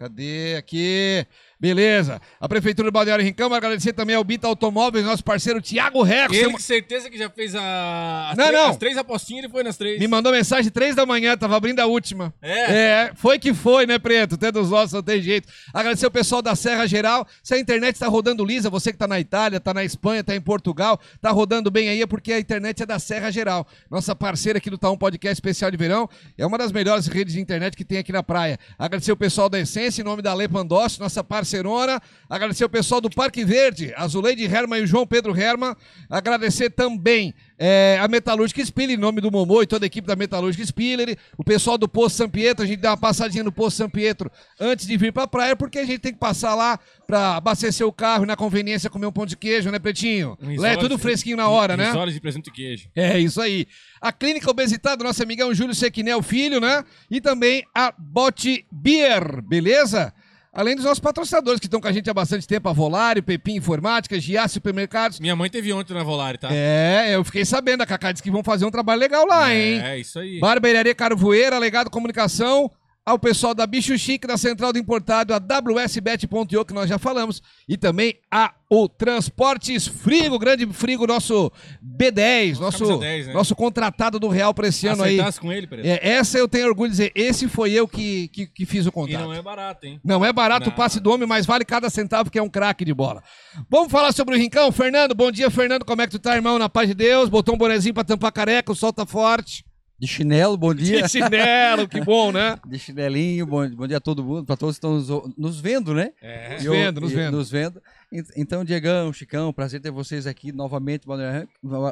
Cadê? Aqui. Beleza. A Prefeitura do Balneário Rincão, agradecer também ao Bita Automóveis, nosso parceiro Tiago Reco. Ele com certeza que já fez a, as, Não, três, não. as três apostinhas, ele foi nas três. Me mandou mensagem três da manhã, tava abrindo a última. É? É, foi que foi, né, Preto? Até dos nossos não tem jeito. Agradecer o pessoal da Serra Geral. Se a internet está rodando lisa, você que tá na Itália, tá na Espanha, tá em Portugal, tá rodando bem aí, é porque a internet é da Serra Geral. Nossa parceira aqui do Taum Podcast Especial de Verão. É uma das melhores redes de internet que tem aqui na praia. Agradecer o pessoal da Essência, em nome da Lê Pandossi, nossa parceirona. Agradecer o pessoal do Parque Verde, a Zuleide Herman e o João Pedro Herman. Agradecer também é, a Metalúrgica Spiller, em nome do Momô e toda a equipe da Metalúrgica Spiller. O pessoal do Poço São Pietro, a gente dá uma passadinha no Poço São Pietro antes de vir pra praia, porque a gente tem que passar lá pra abastecer o carro e na conveniência comer um pão de queijo, né, Pretinho? Lá é tudo fresquinho na hora, né? Risole de presunto e queijo. É isso aí. A Clínica Obesidade, nosso amigão Júlio Sequinel Filho, né? E também a Bote Beer, beleza? Além dos nossos patrocinadores que estão com a gente há bastante tempo, a Volare, Pepim Informática, Giasse Supermercados. Minha mãe teve ontem na Volare, tá? É, eu fiquei sabendo, a Cacá disse que vão fazer um trabalho legal lá, hein? É, isso aí. Barbearia Carvoeira, Legado Comunicação, ao pessoal da Bicho Chique, da Central do Importado, a WSBet.io, que nós já falamos, e também a o Transportes Frigo, grande Frigo, nosso B10, nosso, camisa 10, né? nosso contratado do Real para esse ano aí. Acertasse com ele, Pereira? É, essa eu tenho orgulho de dizer, esse foi eu que, que, que fiz o E contrato. não é barato, hein? Não é barato o Não. passe do homem, mas vale cada centavo, que é um craque de bola. Vamos falar sobre o Rincão? Fernando, bom dia, Fernando. Como é que tu tá, irmão? Na paz de Deus. Botou um bonezinho pra tampar careca, o sol tá forte. De chinelo, bom dia. De chinelo, que bom, né? De chinelinho, bom, bom dia a todo mundo, para todos que estão nos, nos vendo, né? É. Nos vendo, nos vendo. Nos vendo. En- Então, Diegão, Chicão, prazer ter vocês aqui novamente, Balneário,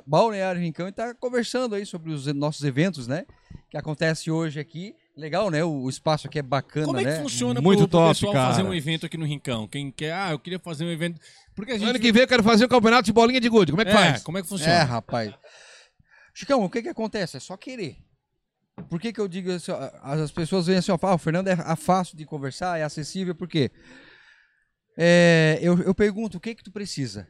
Balneário Rincão, e tá conversando aí sobre os nossos eventos, né? Que acontece hoje aqui. Legal, né? O, o espaço aqui é bacana, Como é que né? funciona Muito pro, pro top, pessoal cara. fazer um evento aqui no Rincão? Quem quer, ah, eu queria fazer um evento. Porque a gente. Ano que vem eu quero fazer um campeonato de bolinha de gude. Como é que é, faz? como é que É, funciona? rapaz. Chicão, o que que acontece? É só querer. Por que que eu digo assim, as pessoas veem assim, ó, "Ah, o Fernando é fácil de conversar, é acessível, por quê? é, eu, eu pergunto o que que tu precisa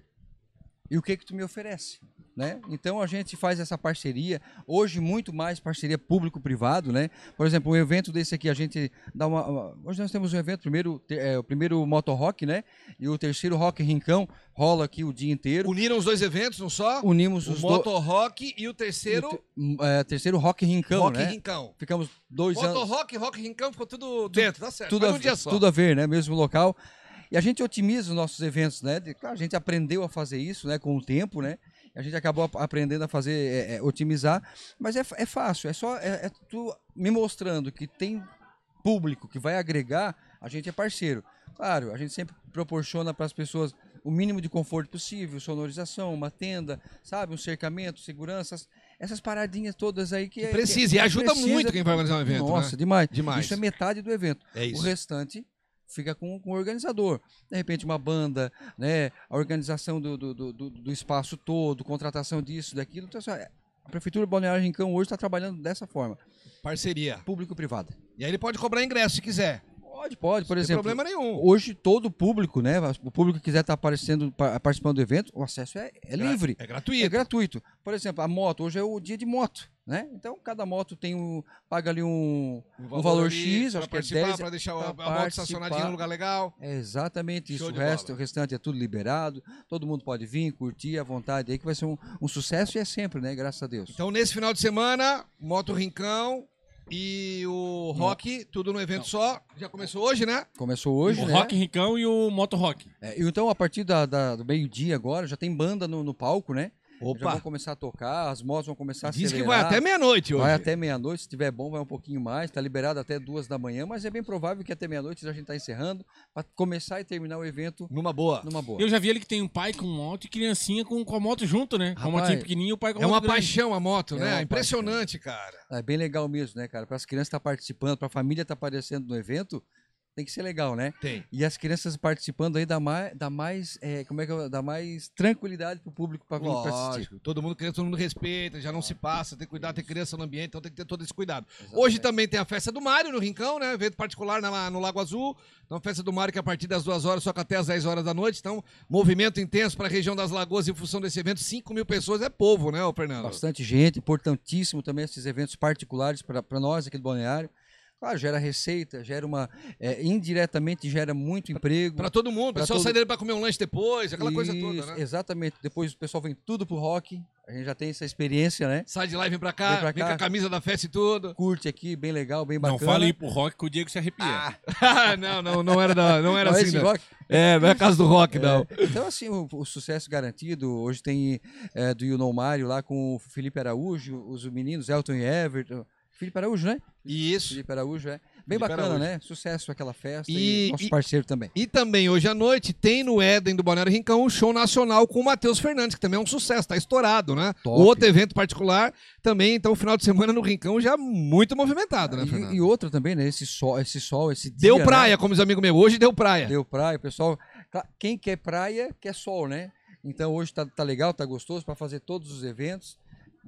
e o que que tu me oferece. Né? Então a gente faz essa parceria, hoje muito mais parceria público-privado, né? Por exemplo, um evento desse aqui, a gente dá uma. hoje nós temos um evento, primeiro, te- é, o primeiro Moto Rock, né? E o terceiro Rock Rincão, rola aqui o dia inteiro. Uniram os dois eventos, não só? Unimos O os Moto dois. Rock e o terceiro É, terceiro Rock Rincão, Rock né? Rincão. Ficamos dois Moto anos. Rock, Rock Rincão, ficou tudo dentro, tá certo. tudo, Mas a, num dia só. tudo a ver, né? Mesmo local. E a gente otimiza os nossos eventos, né? De- Claro, a gente aprendeu a fazer isso, né? Com o tempo, né? A gente acabou ap- aprendendo a fazer, é, é, otimizar. Mas é, é fácil, é só é, é tu me mostrando que tem público que vai agregar, a gente é parceiro. Claro, a gente sempre proporciona para as pessoas o mínimo de conforto possível, sonorização, uma tenda, sabe, um cercamento, seguranças, essas paradinhas todas aí que, Que é- precisa, que- e ajuda precisa- muito quem vai organizar um evento, Nossa, né? demais. Demais. Isso é metade do evento. É isso. O restante fica com, com o organizador. De repente, uma banda, né? A organização do, do, do, do- espaço todo, contratação disso, daquilo. Então, assim, a Prefeitura de Balneário Rincão hoje está trabalhando dessa forma, Parceria. público-privada. E aí ele pode cobrar ingresso se quiser. Pode, pode, por tem exemplo. problema nenhum. Hoje todo o público, né? O público que quiser estar aparecendo, pa- participando do evento, o acesso é, é livre. É gratuito. É gratuito. Por exemplo, a moto, hoje é o dia de moto, né? Então, cada moto tem um. paga ali um, um valor, ali X, pra acho que é participar, 10. Pra deixar a, a moto estacionadinha num lugar legal. É exatamente isso. O, resto, o restante é tudo liberado. Todo mundo pode vir, curtir à vontade aí, que vai ser um, um sucesso e é sempre, né? Graças a Deus. Então, nesse final de semana, Moto Rincão e o Rock, tudo no evento só. Já começou hoje, né? Começou hoje, o né? Rock Rincão e o Moto Rock. É, então, a partir da, da- do meio-dia agora, já tem banda no, no palco, né? Já vão começar a tocar, as motos vão começar a Diz que acelerar. vai até meia-noite hoje. Vai até meia-noite, se tiver bom, vai um pouquinho mais. Tá liberado até duas da manhã, mas é bem provável que até meia-noite a gente tá encerrando para começar e terminar o evento Numa boa. numa boa. Eu já vi ele que tem um pai com moto e criancinha com, com a moto junto, né? Com a Rapaz, motinha pequenininha e o pai com a É moto uma grande. paixão a moto, É né? Impressionante, cara. É bem legal mesmo, né, cara? Para as crianças estar participando, para a família estar aparecendo no evento, tem que ser legal, né? Tem. E as crianças participando aí dá mais, dá mais, é, como é que eu- dá mais tranquilidade pro público para vir para assistir. Todo mundo criança, todo mundo respeita, já não se passa, tem que cuidar, tem criança no ambiente, então tem que ter todo esse cuidado. Exatamente. Hoje também tem a festa do Mário no Rincão, né? Evento particular na- no Lago Azul. Então, festa do Mário que é a partir das duas horas, só que até às 10 horas da noite. Então, movimento intenso para a região das Lagoas em função desse evento. 5 mil pessoas é povo, né, Fernando? Bastante gente, importantíssimo também esses eventos particulares para nós aqui do Balneário. Claro, gera receita, gera uma. é, indiretamente gera muito emprego. Para todo mundo. O pessoal todo- sai dele para comer um lanche depois, aquela coisa Isso, toda, né? Exatamente. Depois o pessoal vem tudo pro rock. A gente já tem essa experiência, né? Sai de lá e vem pra cá, Vem pra vem cá. com a camisa da festa e tudo. Curte aqui, bem legal, bem Não bacana. fale aí pro Rock que o Diego se arrepia. Ah, não, não, não era, da- não era Não é assim, não. rock? É, não é a casa do rock, não. Então, assim, o, o sucesso garantido. Hoje tem é, do You Know Mário lá com o Felipe Araújo, os meninos, Elton e Everton. Felipe Araújo, né? Isso. Felipe Araújo, é. Bem Felipe bacana, Araújo. né? Sucesso aquela festa E- e, nosso e- parceiro também. E também hoje à noite tem no Éden do Balneário Rincão um show nacional com o Matheus Fernandes, que também é um sucesso, tá estourado, né? Top. Outro evento particular também, então final de semana no Rincão já muito movimentado, né, Fernando? E, e outra também, né? Esse sol, esse sol, esse dia. Deu né? praia, como os amigos meus, hoje deu praia. Deu praia, pessoal. Cla- Quem quer praia, quer sol, né? Então hoje tá, tá legal, tá gostoso para fazer todos os eventos.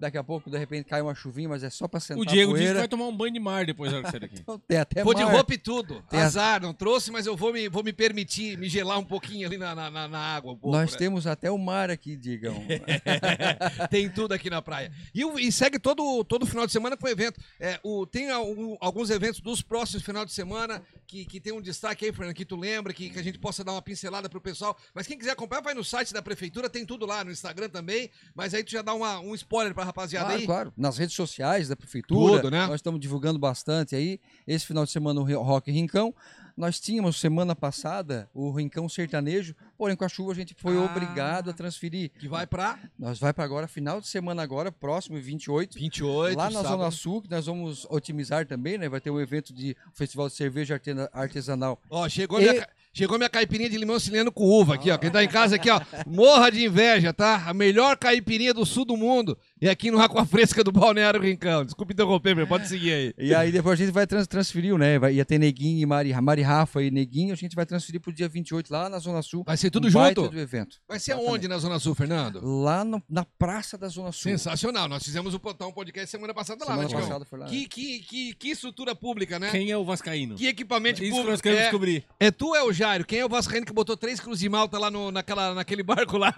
Daqui a pouco, de repente, cai uma chuvinha, mas é só para sentar O Diego a disse que vai tomar um banho de mar depois da hora que sair daqui. Então, Tem até Vou de mar. roupa e tudo. Tem a- Azar, não trouxe, mas eu vou me, vou me permitir me gelar um pouquinho ali na, na, na- na água. um pouco, Nós né? temos até o mar aqui, digam. tem tudo aqui na praia. E, e segue todo, todo final de semana com evento. É, o, tem algum- alguns eventos dos próximos final de semana que, que tem um destaque aí, Fernando, que tu lembra, que, que a gente possa dar uma pincelada pro pessoal. Mas quem quiser acompanhar, vai no site da prefeitura, tem tudo lá, no Instagram também. Mas aí tu já dá uma, um spoiler pra rapaziada Claro, aí. claro. Nas redes sociais da prefeitura. Tudo, né? Nós estamos divulgando bastante aí. Esse final de semana o Rock Rincão. Nós tínhamos semana passada o Rincão Sertanejo, porém com a chuva a gente foi Ah. obrigado a transferir. Que vai pra Nós vai para agora, final de semana agora, próximo, 28. 28, Lá na sábado. Zona Sul, que nós vamos otimizar também, né? Vai ter um evento de Festival de Cerveja Artesanal. Ó, chegou, E- minha, chegou minha caipirinha de limão cileno com uva aqui, ó. Quem tá em casa aqui, ó, morra de inveja, tá? A melhor caipirinha do sul do mundo. E aqui no Aqua Fresca do Balneário Rincão. Desculpa interromper, meu, pode seguir aí. E aí depois a gente vai trans, transferir, né? Vai, ia ter Neguinho e Mari, Mari Rafa e Neguinho. A gente vai transferir pro dia 28 lá na Zona Sul. Vai ser tudo um junto? do evento. Vai ser Exatamente. aonde na Zona Sul, Fernando? Lá no- na Praça da Zona Sul. Sensacional. Nós fizemos o um podcast semana passada lá, Semana né, Tiagão? passada foi lá. Que, que, que, que estrutura pública, né? Quem é o Vascaíno? Que equipamento Isso que nós público. queremos É, descobrir. é tu, é o Jairo? Quem é o Vascaíno que botou três cruzes de malta lá no, naquela, naquele barco lá?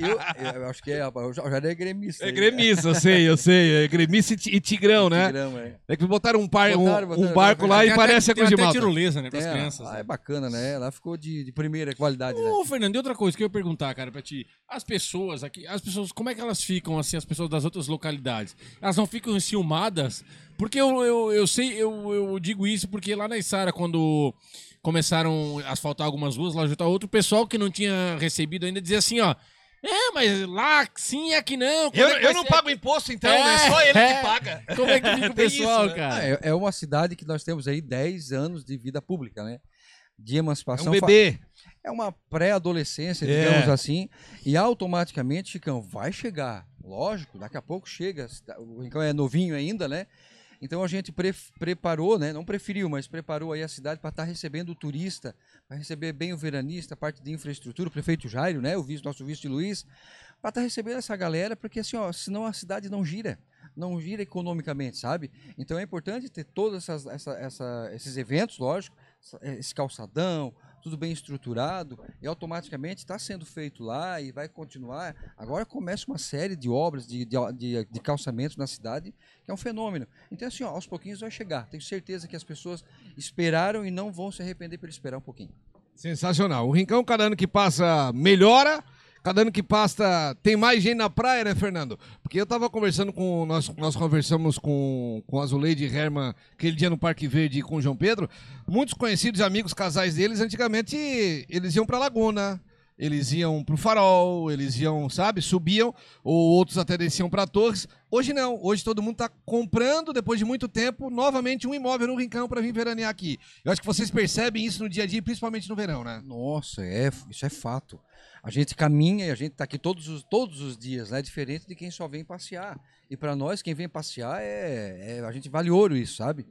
Eu, eu acho que é, eu já é gremista. É aí. Gremista, eu sei, eu sei. É gremista e, ti- e tigrão, né? Tigrão, é. É que botaram um, par, um- Botaram, um botaram, barco lá e até- parece a cruz de malta. tirolesa, né, pras É, crianças. lá né? é bacana, né? Lá ficou de, de primeira qualidade, né? Ô, Fernando, e outra coisa que eu ia perguntar, cara, pra ti. As pessoas aqui, as pessoas, como é que elas ficam, assim, as pessoas das outras localidades? Elas não ficam enciumadas? Porque eu, eu, eu sei, eu, eu digo isso porque lá na Isara, quando começaram a asfaltar algumas ruas, lá junto a outro, o pessoal que não tinha recebido ainda dizia assim, ó. É, mas lá sim, aqui não. Quando Eu, é que eu não ser pago imposto, então, É, né? Só ele é. que paga. Como é que fica o Tem isso, pessoal, né? cara? Ah, é, é uma cidade que nós temos aí 10 anos de vida pública, né? De É emancipação. um Fa- bebê. É uma pré-adolescência, É. digamos assim. E automaticamente, Chicão, vai chegar. Lógico, daqui a pouco chega. O Rincão é novinho ainda, né? Então a gente pre- preparou, né? Não preferiu, mas preparou aí a cidade para estar recebendo o turista, para receber bem o veranista, a parte de infraestrutura, o prefeito Jairo, né? O vice, nosso vice Luiz, para estar recebendo essa galera, porque assim, ó, senão a cidade não gira. Não gira economicamente, sabe? Então é importante ter todos essa- essa- esses eventos, lógico, esse calçadão, tudo bem estruturado, e automaticamente está sendo feito lá e vai continuar. Agora começa uma série de obras de, de, de, de calçamentos na cidade, que é um fenômeno. Então, assim, ó, aos pouquinhos vai chegar. Tenho certeza que as pessoas esperaram e não vão se arrepender por esperar um pouquinho. Sensacional. O Rincão, cada ano que passa, melhora. Cada ano que passa, tem mais gente na praia, né, Fernando? Porque eu tava conversando com. Nós, nós conversamos com, com a Zuleide Herman aquele dia no Parque Verde com o João Pedro. Muitos conhecidos amigos, casais deles, antigamente eles iam pra Laguna. Eles iam pro farol, eles iam, sabe, subiam, ou outros até desciam pra Torres. Hoje não, hoje todo mundo tá comprando, depois de muito tempo, novamente um imóvel no Rincão para vir veranear aqui. Eu acho que vocês percebem isso no dia a dia, principalmente no verão, né? Nossa, é, isso é fato. A gente caminha e a gente está aqui todos os, todos os dias, né? Diferente de quem só vem passear. E para nós, quem vem passear, é, é- a gente vale ouro isso, sabe?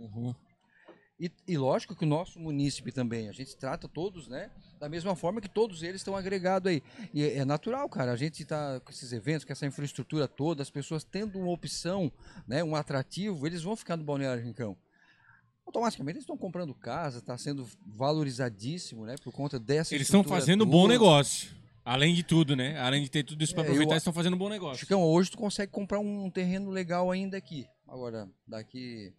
E, e lógico que o nosso munícipe também, a gente trata todos, né? Da mesma forma que todos eles estão agregados aí. E é, é natural, cara. A gente está com esses eventos, com essa infraestrutura toda, as pessoas tendo uma opção, né? Um atrativo, eles vão ficar no Balneário Rincão. Automaticamente eles estão comprando casa, está sendo valorizadíssimo, né? Por conta dessa Eles estão fazendo um bom negócio. Além de tudo, né? Além de ter tudo isso pra É, aproveitar, eu- eles estão fazendo um bom negócio. Chicão, hoje tu consegue comprar um terreno legal ainda aqui. Agora, daqui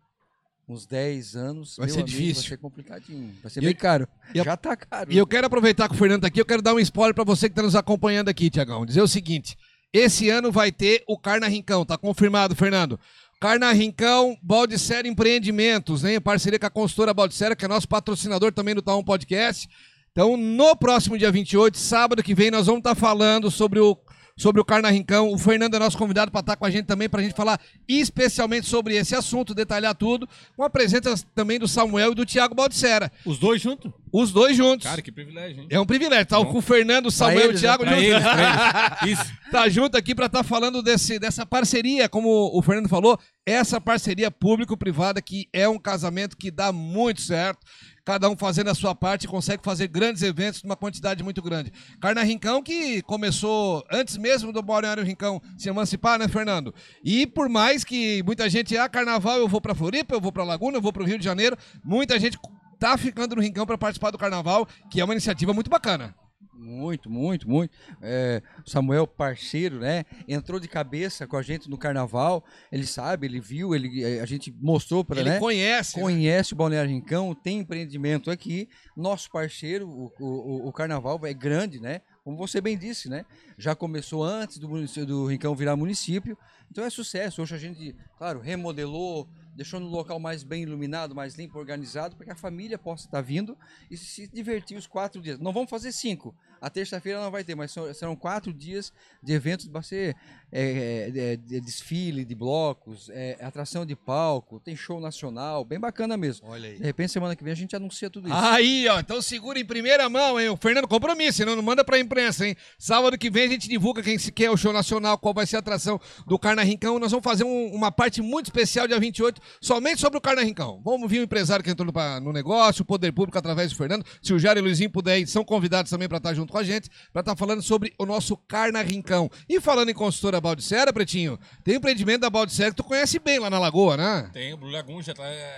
uns 10 anos, Vai ser amigo, difícil. Vai ser complicadinho. Vai ser E bem eu- caro. eu- Já tá caro. E eu quero aproveitar que o Fernando tá aqui, eu quero dar um spoiler para você que tá nos acompanhando aqui, Tiagão. Dizer o seguinte: esse ano vai ter o Carna Rincão, tá confirmado, Fernando. Carna Rincão, Baldissera Empreendimentos, né? Em parceria com a consultora Baldissera, que é nosso patrocinador também do Taon Podcast. Então, no próximo dia 28, sábado que vem, nós vamos estar falando sobre o, sobre o Carna Rincão. O Fernando é nosso convidado para estar com a gente também, para a gente falar especialmente sobre esse assunto, detalhar tudo, com a presença também do Samuel e do Tiago Baldissera. Os dois juntos? Os dois juntos. Cara, que privilégio, hein? É um privilégio. Tá com o Fernando, o Samuel e o eles, Thiago Pra junto. eles. Isso. tá junto aqui para estar falando desse, dessa parceria, como o Fernando falou, essa parceria público-privada que é um casamento que dá muito certo. Cada um fazendo a sua parte consegue fazer grandes eventos numa quantidade muito grande. Carna Rincão que começou antes mesmo do Balneário Rincão se emancipar, né, Fernando? E por mais que muita gente, ah, carnaval eu vou para Floripa, eu vou para Laguna, eu vou para o Rio de Janeiro, muita gente tá ficando no Rincão para participar do carnaval, que é uma iniciativa muito bacana. Muito, muito, muito. É, Samuel, parceiro, né? Entrou de cabeça com a gente no carnaval. Ele sabe, ele viu, ele, a gente mostrou para Ele né? conhece. né? Conhece o Balneário Rincão, tem empreendimento aqui. Nosso parceiro, o, o, o carnaval é grande, né? Como você bem disse, né? Já começou antes do, do Rincão virar município. Então é sucesso. Hoje a gente, claro, remodelou, deixou no local mais bem iluminado, mais limpo, organizado, para que a família possa estar vindo e se divertir os quatro dias. Não vamos fazer cinco. A terça-feira não vai ter, mas são- serão quatro dias de eventos, vai ser é, é, é, de desfile de blocos, é, atração de palco, tem show nacional, bem bacana mesmo. Olha aí. De repente, semana que vem a gente anuncia tudo isso. Aí, ó, então segura em primeira mão, hein? O Fernando, compromisso, senão não manda pra imprensa, hein? Sábado que vem a gente divulga quem se quer o show nacional, qual vai ser a atração do Carna Rincão. Nós vamos fazer um- uma parte muito especial dia 28, somente sobre o Carna Rincão. Vamos vir o empresário que entrou no, no negócio, o poder público através do Fernando. Se o Jair e o Luizinho puderem, são convidados também pra estar junto com a gente, pra estar falando sobre o nosso Carna Rincão. E falando em consultora Baldissera, Pretinho, tem um empreendimento da Baldissera que tu conhece bem lá na Lagoa, né? Tem, o Blue Lagoon já tá. é,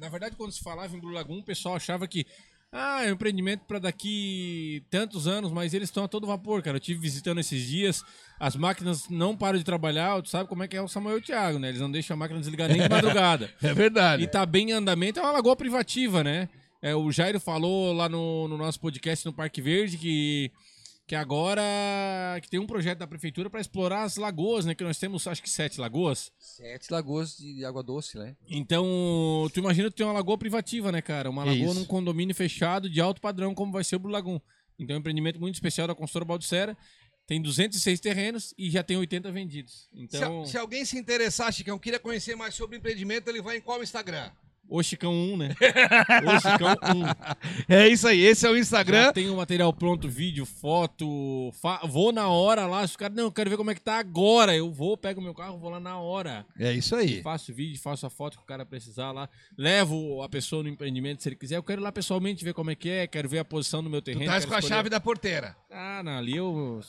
Na verdade, quando se falava em Blue Lagoon, o pessoal achava que. Ah, é um empreendimento para daqui tantos anos, mas eles estão a todo vapor, cara. Eu tive visitando esses dias, as máquinas não param de trabalhar, tu sabe como é que é o Samuel e o Thiago, né? Eles não deixam a máquina desligar nem de madrugada. É verdade. E tá bem em andamento, é uma lagoa privativa, né? É, o Jairo falou lá no, no nosso podcast no Parque Verde que, que agora que tem um projeto da prefeitura para explorar as lagoas, né? Que nós temos acho que sete lagoas. Sete lagoas de água doce, né? Então, tu imagina tu ter uma lagoa privativa, né, cara? Uma Que lagoa isso. num condomínio fechado de alto padrão, como vai ser o Blue Lagoon. Então, é um empreendimento muito especial da construtora Baldissera. Tem 206 terrenos e já tem 80 vendidos. Se, Então, se alguém se interessar, Chicão, queria conhecer mais sobre o empreendimento, ele vai em qual Instagram? O Chicão 1, né? o Chicão 1. É isso aí, esse é o Já Instagram. tem o material pronto, vídeo, foto. fa- Vou na hora lá. Os caras, não, eu quero ver como é que tá agora. Eu vou, pego meu carro, vou lá na hora. É isso aí. Faço vídeo, faço a foto que o cara precisar lá. Levo a pessoa no empreendimento se ele quiser. Eu quero ir lá pessoalmente ver como é que é. Quero ver a posição do meu Tu terreno. traz quero com a escolher- chave da porteira. Ah, não, ali eu.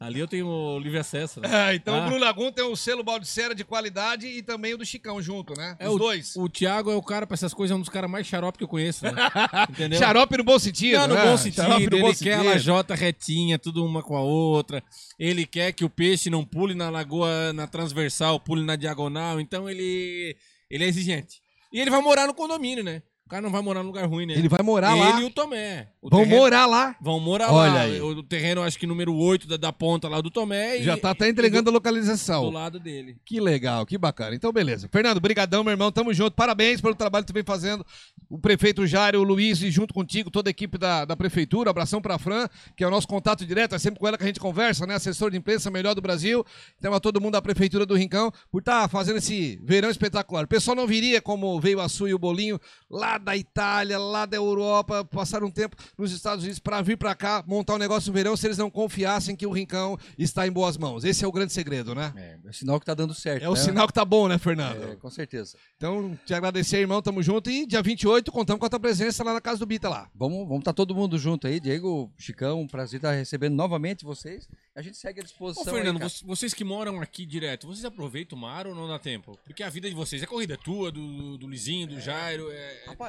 Ali eu tenho livre acesso. né? Ah, então Ah. o Blue Lagoon tem o selo Baldissera de qualidade e também o do Chicão junto, né? É Os o, dois. O Thiago é o cara pra essas coisas, é um dos caras mais xarope que eu conheço, né? Entendeu? Xarope no bom sentido, Não, no né? bom Xarope sentido, no bom ele quer a sentido. lajota retinha, tudo uma com a outra. Ele quer que o peixe não pule na lagoa na transversal, pule na diagonal. Então ele, ele é exigente. E ele vai morar no condomínio, né? O cara não vai morar num lugar ruim, né? Ele vai morar ele lá. e o Tomé. O Vão terreno- morar lá. Vão morar Olha lá. aí. O terreno, acho que número 8 da, da ponta lá do Tomé. e- Já tá até entregando a do, localização. do lado dele. Que legal, que bacana. Então, beleza. Fernando, brigadão, meu irmão. Tamo junto. Parabéns pelo trabalho que tu vem fazendo. O prefeito Jário, o Luiz e junto contigo, toda a equipe da, da prefeitura. Abração pra Fran, que é o nosso contato direto. É sempre com ela que a gente conversa, né? Assessor de imprensa melhor do Brasil. Então, a todo mundo da prefeitura do Rincão por estar fazendo esse verão espetacular. O pessoal não viria como veio a Su e o Bolinho lá da Itália, lá da Europa, passaram um tempo nos Estados Unidos pra vir pra cá montar um negócio no verão se eles não confiassem que o Rincão está em boas mãos. Esse é o grande segredo, né? É, é sinal que tá dando certo. É o né? sinal que tá bom, né, Fernando? É, com certeza. Então, te agradecer, irmão, tamo junto. E dia 28, contamos com a tua presença lá na casa do Bita lá. Vamos vamos estar todo mundo junto aí, Diego, Chicão, um prazer estar recebendo novamente vocês. A gente segue à Ô, disposição. Fernando, aí, vocês que moram aqui direto, vocês aproveitam o mar ou não dá tempo? Porque a vida de vocês é corrida tua, do, do Lizinho, do Jairo. É, Rapaz,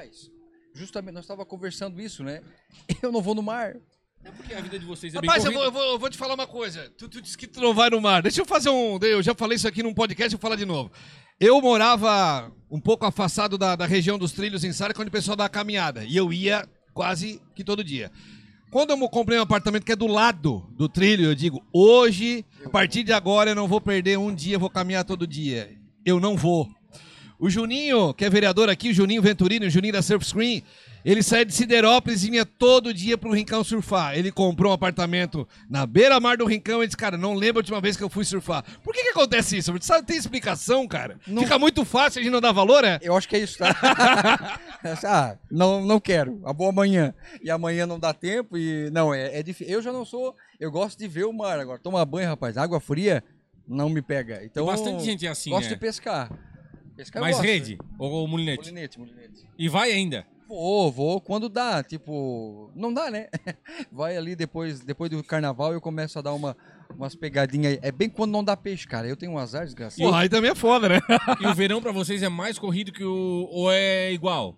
justamente nós estávamos conversando isso, né? Eu não vou no mar. é porque a vida de vocês é Rapaz, eu bem vou, corrida. eu, vou, eu vou te falar uma coisa. Tu, tu disse que tu não vai no mar. Deixa eu fazer um. Eu já falei isso aqui num podcast, eu vou falar de novo. Eu morava um pouco afastado da, da região dos trilhos em Sara, onde o pessoal dá a caminhada. E eu ia quase que todo dia. Quando eu comprei um apartamento que é do lado do trilho, eu digo, hoje, a partir de agora, eu não vou perder um dia, eu vou caminhar todo dia. Eu não vou. O Juninho, que é vereador aqui, o Juninho Venturini, o Juninho da Surf Screen, ele saía de Siderópolis e vinha todo dia pro Rincão surfar. Ele comprou um apartamento na beira-mar do Rincão e disse, cara, não lembro a última vez que eu fui surfar. Por que que acontece isso? Sabe, tem explicação, cara? Fica muito fácil, a gente não dá valor, é? Eu acho que é isso, tá? ah, não, não quero. A boa manhã. E amanhã não dá tempo e. Não, é, é difícil. Eu já não sou. Eu gosto de ver o mar agora. Tomar banho, rapaz. Água fria não me pega. Então. Bastante gente é assim, Gosto né? de pescar. Pescar eu gosto. rede ou, ou mulinete? Mulinete, mulinete. E vai ainda. Vou, vou quando dá, tipo, não dá, né? Vai ali depois, depois do carnaval eu começo a dar uma, umas pegadinhas. aí. É bem quando não dá peixe, cara. Eu tenho um azar desgraçado. Porra, aí também é foda, né? E o verão pra vocês é mais corrido que o. ou é igual?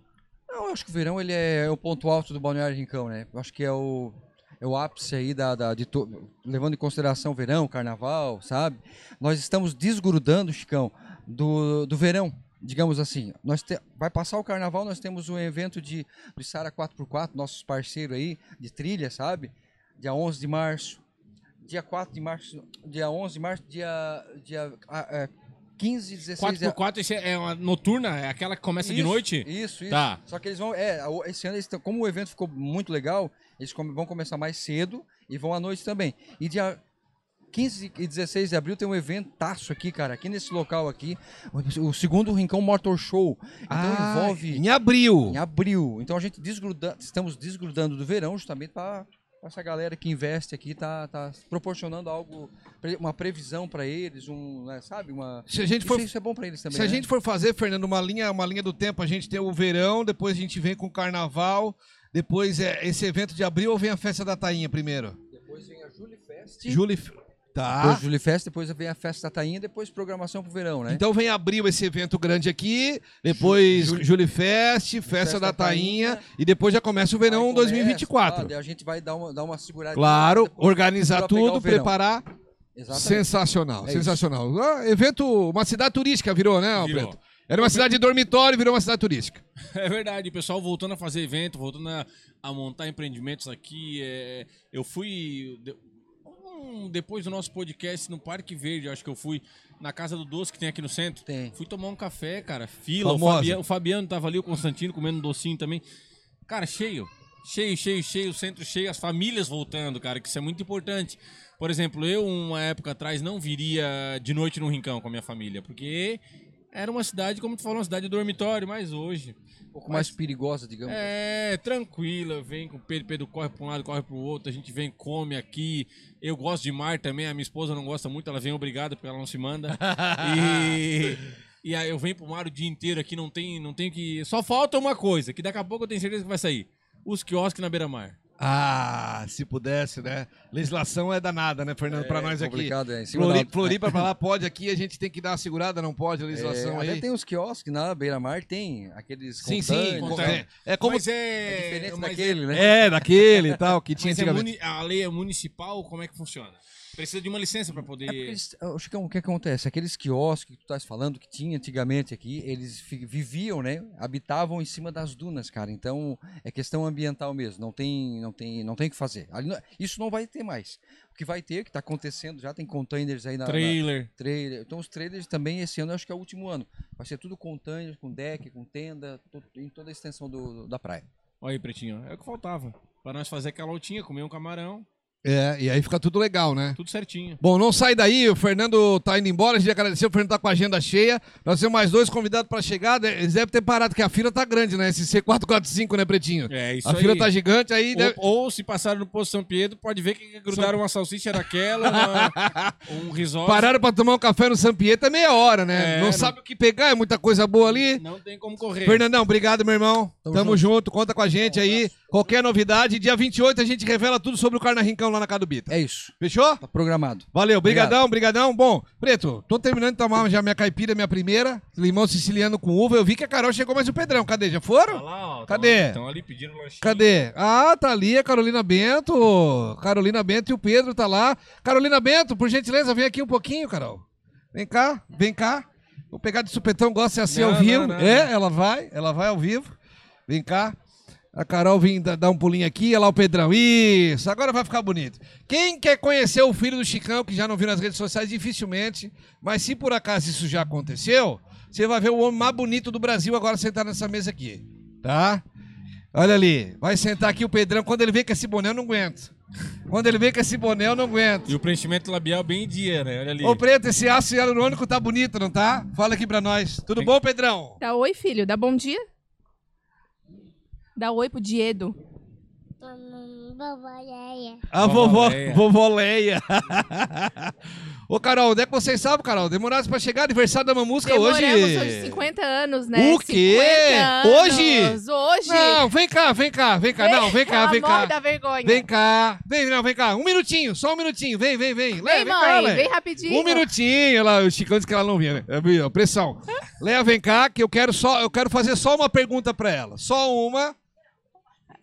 Não, eu acho que o verão ele é o ponto alto do Balneário Rincão, né? Eu acho que é o, é o ápice aí da, da- de to- levando em consideração o verão, carnaval, sabe? Nós estamos desgrudando, Chicão, do, do verão, digamos assim. Nós te- vai passar o carnaval, nós temos um evento de do Sara 4x4, nossos parceiros aí de trilha, sabe? Dia 11 de março, dia 4 de março, dia 11 de março, dia dia ah, é, 15 e 16 de 4x4 esse é uma noturna? É aquela que começa de Isso, noite? Isso, isso. Tá. Só que eles vão. É, esse ano, eles tão- como o evento ficou muito legal, eles vão começar mais cedo e vão à noite também. E dia 15 e 16 de abril tem um eventaço aqui, cara. Aqui nesse local aqui. O, segundo Rincão Motor Show. Então Ah, envolve. Em abril. Em abril. Então a gente desgruda, estamos desgrudando do verão justamente para essa galera que investe aqui tá, tá proporcionando algo, uma previsão para eles, um, né, sabe, uma Se a gente isso, for isso é bom para eles também. Se a né? gente for fazer, Fernando, uma linha, uma linha do tempo, a gente tem o verão, depois a gente vem com o carnaval, depois é esse evento de abril ou vem a festa da Tainha primeiro? depois vem a Julie Fest. Tá. Depois Julie Fest, depois vem a festa da Tainha, depois programação pro verão, né? Então vem abril esse evento grande aqui, depois Ju- Ju- Júlio Fest, festa, da Tainha, e depois já começa o verão começa, 2024. tá, a gente vai dar uma, dar uma segurada. Claro, depois organizar tudo, preparar. Exatamente. Sensacional, É sensacional. Ah, evento, uma cidade turística virou, né. Preto? Era uma cidade de dormitório, virou uma cidade turística. É verdade, o pessoal voltando a fazer evento, voltando a, a montar empreendimentos aqui. é, eu fui. De- um- depois do nosso podcast no Parque Verde, acho que eu fui na Casa do Doce que tem aqui no centro. Tem. Fui tomar um café, cara. Fila. O o Fabiano tava ali, o Constantino comendo um docinho também. Cara, cheio. Cheio, cheio, cheio, o centro cheio, as famílias voltando, cara, que isso é muito importante. Por exemplo, eu, uma época atrás, não viria de noite no Rincão com a minha família, porque era uma cidade, como tu falou, uma cidade de dormitório, mas hoje. Um pouco mais perigosa, digamos. É, tranquila, vem com o Pedro, Pedro corre pra um lado, corre pro outro, a gente vem, come aqui. Eu gosto de mar também, a minha esposa não gosta muito, ela vem obrigada porque ela não se manda. E, e aí eu venho pro mar o dia inteiro aqui, não tem, não tem que. Só falta uma coisa, que daqui a pouco eu tenho certeza que vai sair. Os quiosques na beira-mar. Ah, se pudesse, né? Legislação é danada, né, Fernando, pra nós aqui. complicado, é, em cima Flori- da- Floripa pra lá pode aqui, a gente tem que dar uma segurada, não pode, a legislação É, aí. até tem os quiosques na beira-mar, tem aqueles Sim, sim, é, é como Mas é. É diferente mas daquele, né? é daquele e tal que tinha Mas é a lei é municipal, como é que funciona? Precisa de uma licença pra poder. É eles- ô, Chicão, o que acontece? Aqueles quiosques que tu estás falando que tinha antigamente aqui, eles viviam, né? Habitavam em cima das dunas, cara. Então é questão ambiental mesmo. Não tem, não tem, não tem o que fazer. Não- isso não vai ter mais. O que vai ter, que está acontecendo, já tem containers aí na, na Trailer. trailer. Então os trailers também esse ano acho que é o último ano. Vai ser tudo container, com deck, com tenda, em toda a extensão do- da praia. Olha aí, pretinho. É o que faltava. Pra nós fazer aquela altinha, comer um camarão, É, e aí fica tudo legal, né? tudo certinho. Bom, não sai daí, o Fernando tá indo embora, a gente agradecer, o Fernando tá com a agenda cheia. Nós temos mais dois convidados pra chegar, eles devem ter parado, porque a fila tá grande, né? Esse C445, né, Pretinho? É isso a aí. fila tá gigante, aí... deve- Ou, ou se passaram no posto São Pedro, pode ver que grudaram uma salsicha daquela, uma- um risório. Pararam pra tomar um café no San Pietro é meia hora, né? É, não, não- sabe o que pegar, é muita coisa boa ali. Não tem como correr. Fernandão, obrigado, meu irmão. Tamo, Tamo junto. conta com a gente aí. Qualquer novidade, dia 28 a gente revela tudo sobre o Carna Rincão lá na Casa do Bita. É isso. Fechou? Tá programado. Valeu, brigadão, brigadão. Bom, Preto, tô terminando de tomar já minha caipira, minha primeira. Limão siciliano com uva. Eu vi que a Carol chegou mais o Pedrão. Cadê? Já foram? Tá lá, ó. Cadê? Estão ali pedindo lanchinho. Cadê? Ah, tá ali a Carolina Bento. Carolina Bento e o Pedro tá lá. Carolina Bento, por gentileza, vem aqui um pouquinho, Carol. Vem cá, vem cá. Vou pegar de supetão, gosta de ser assim Não, ao não, vivo. não, é, não. ela vai, ela vai ao vivo. Vem cá. A Carol vem da- dar um pulinho aqui, olha lá o Pedrão. Isso, agora vai ficar bonito. Quem quer conhecer o filho do Chicão, que já não viu nas redes sociais, dificilmente, mas se por acaso isso já aconteceu, você vai ver o homem mais bonito do Brasil agora sentado nessa mesa aqui. Tá? Olha ali, vai sentar aqui o Pedrão. Quando ele vem com esse boné, eu não aguento. Quando ele vem com esse boné, eu não aguento. E o preenchimento labial bem em dia, né? Olha ali. Ô, Preto, esse ácido hialurônico tá bonito, não tá? Fala aqui pra nós. Tudo bom, Pedrão? Dá oi, filho. Dá bom dia. Dá oi pro Diedo. Vovóia. A Vovó vovó, Leia. Ô, Carol, onde é que vocês sabem, Carol? Demoraram pra chegar, aniversário da Mamusca hoje. Demoramos hoje 50 anos, né? O quê? 50 anos. Hoje? Hoje? Não, vem cá, vem cá, vem cá. Não, vem cá, vem cá. da vergonha. Vem cá. Vem, não, vem cá. Um minutinho, só um minutinho. Vem, vem, vem. Leia, Vem, vem cá, mãe. Leia. Vem rapidinho. Um minutinho, lá, o Chicão disse que ela não vinha, né? Pressão. Leia, vem cá, que eu quero só, eu quero fazer só uma pergunta pra ela. Só uma.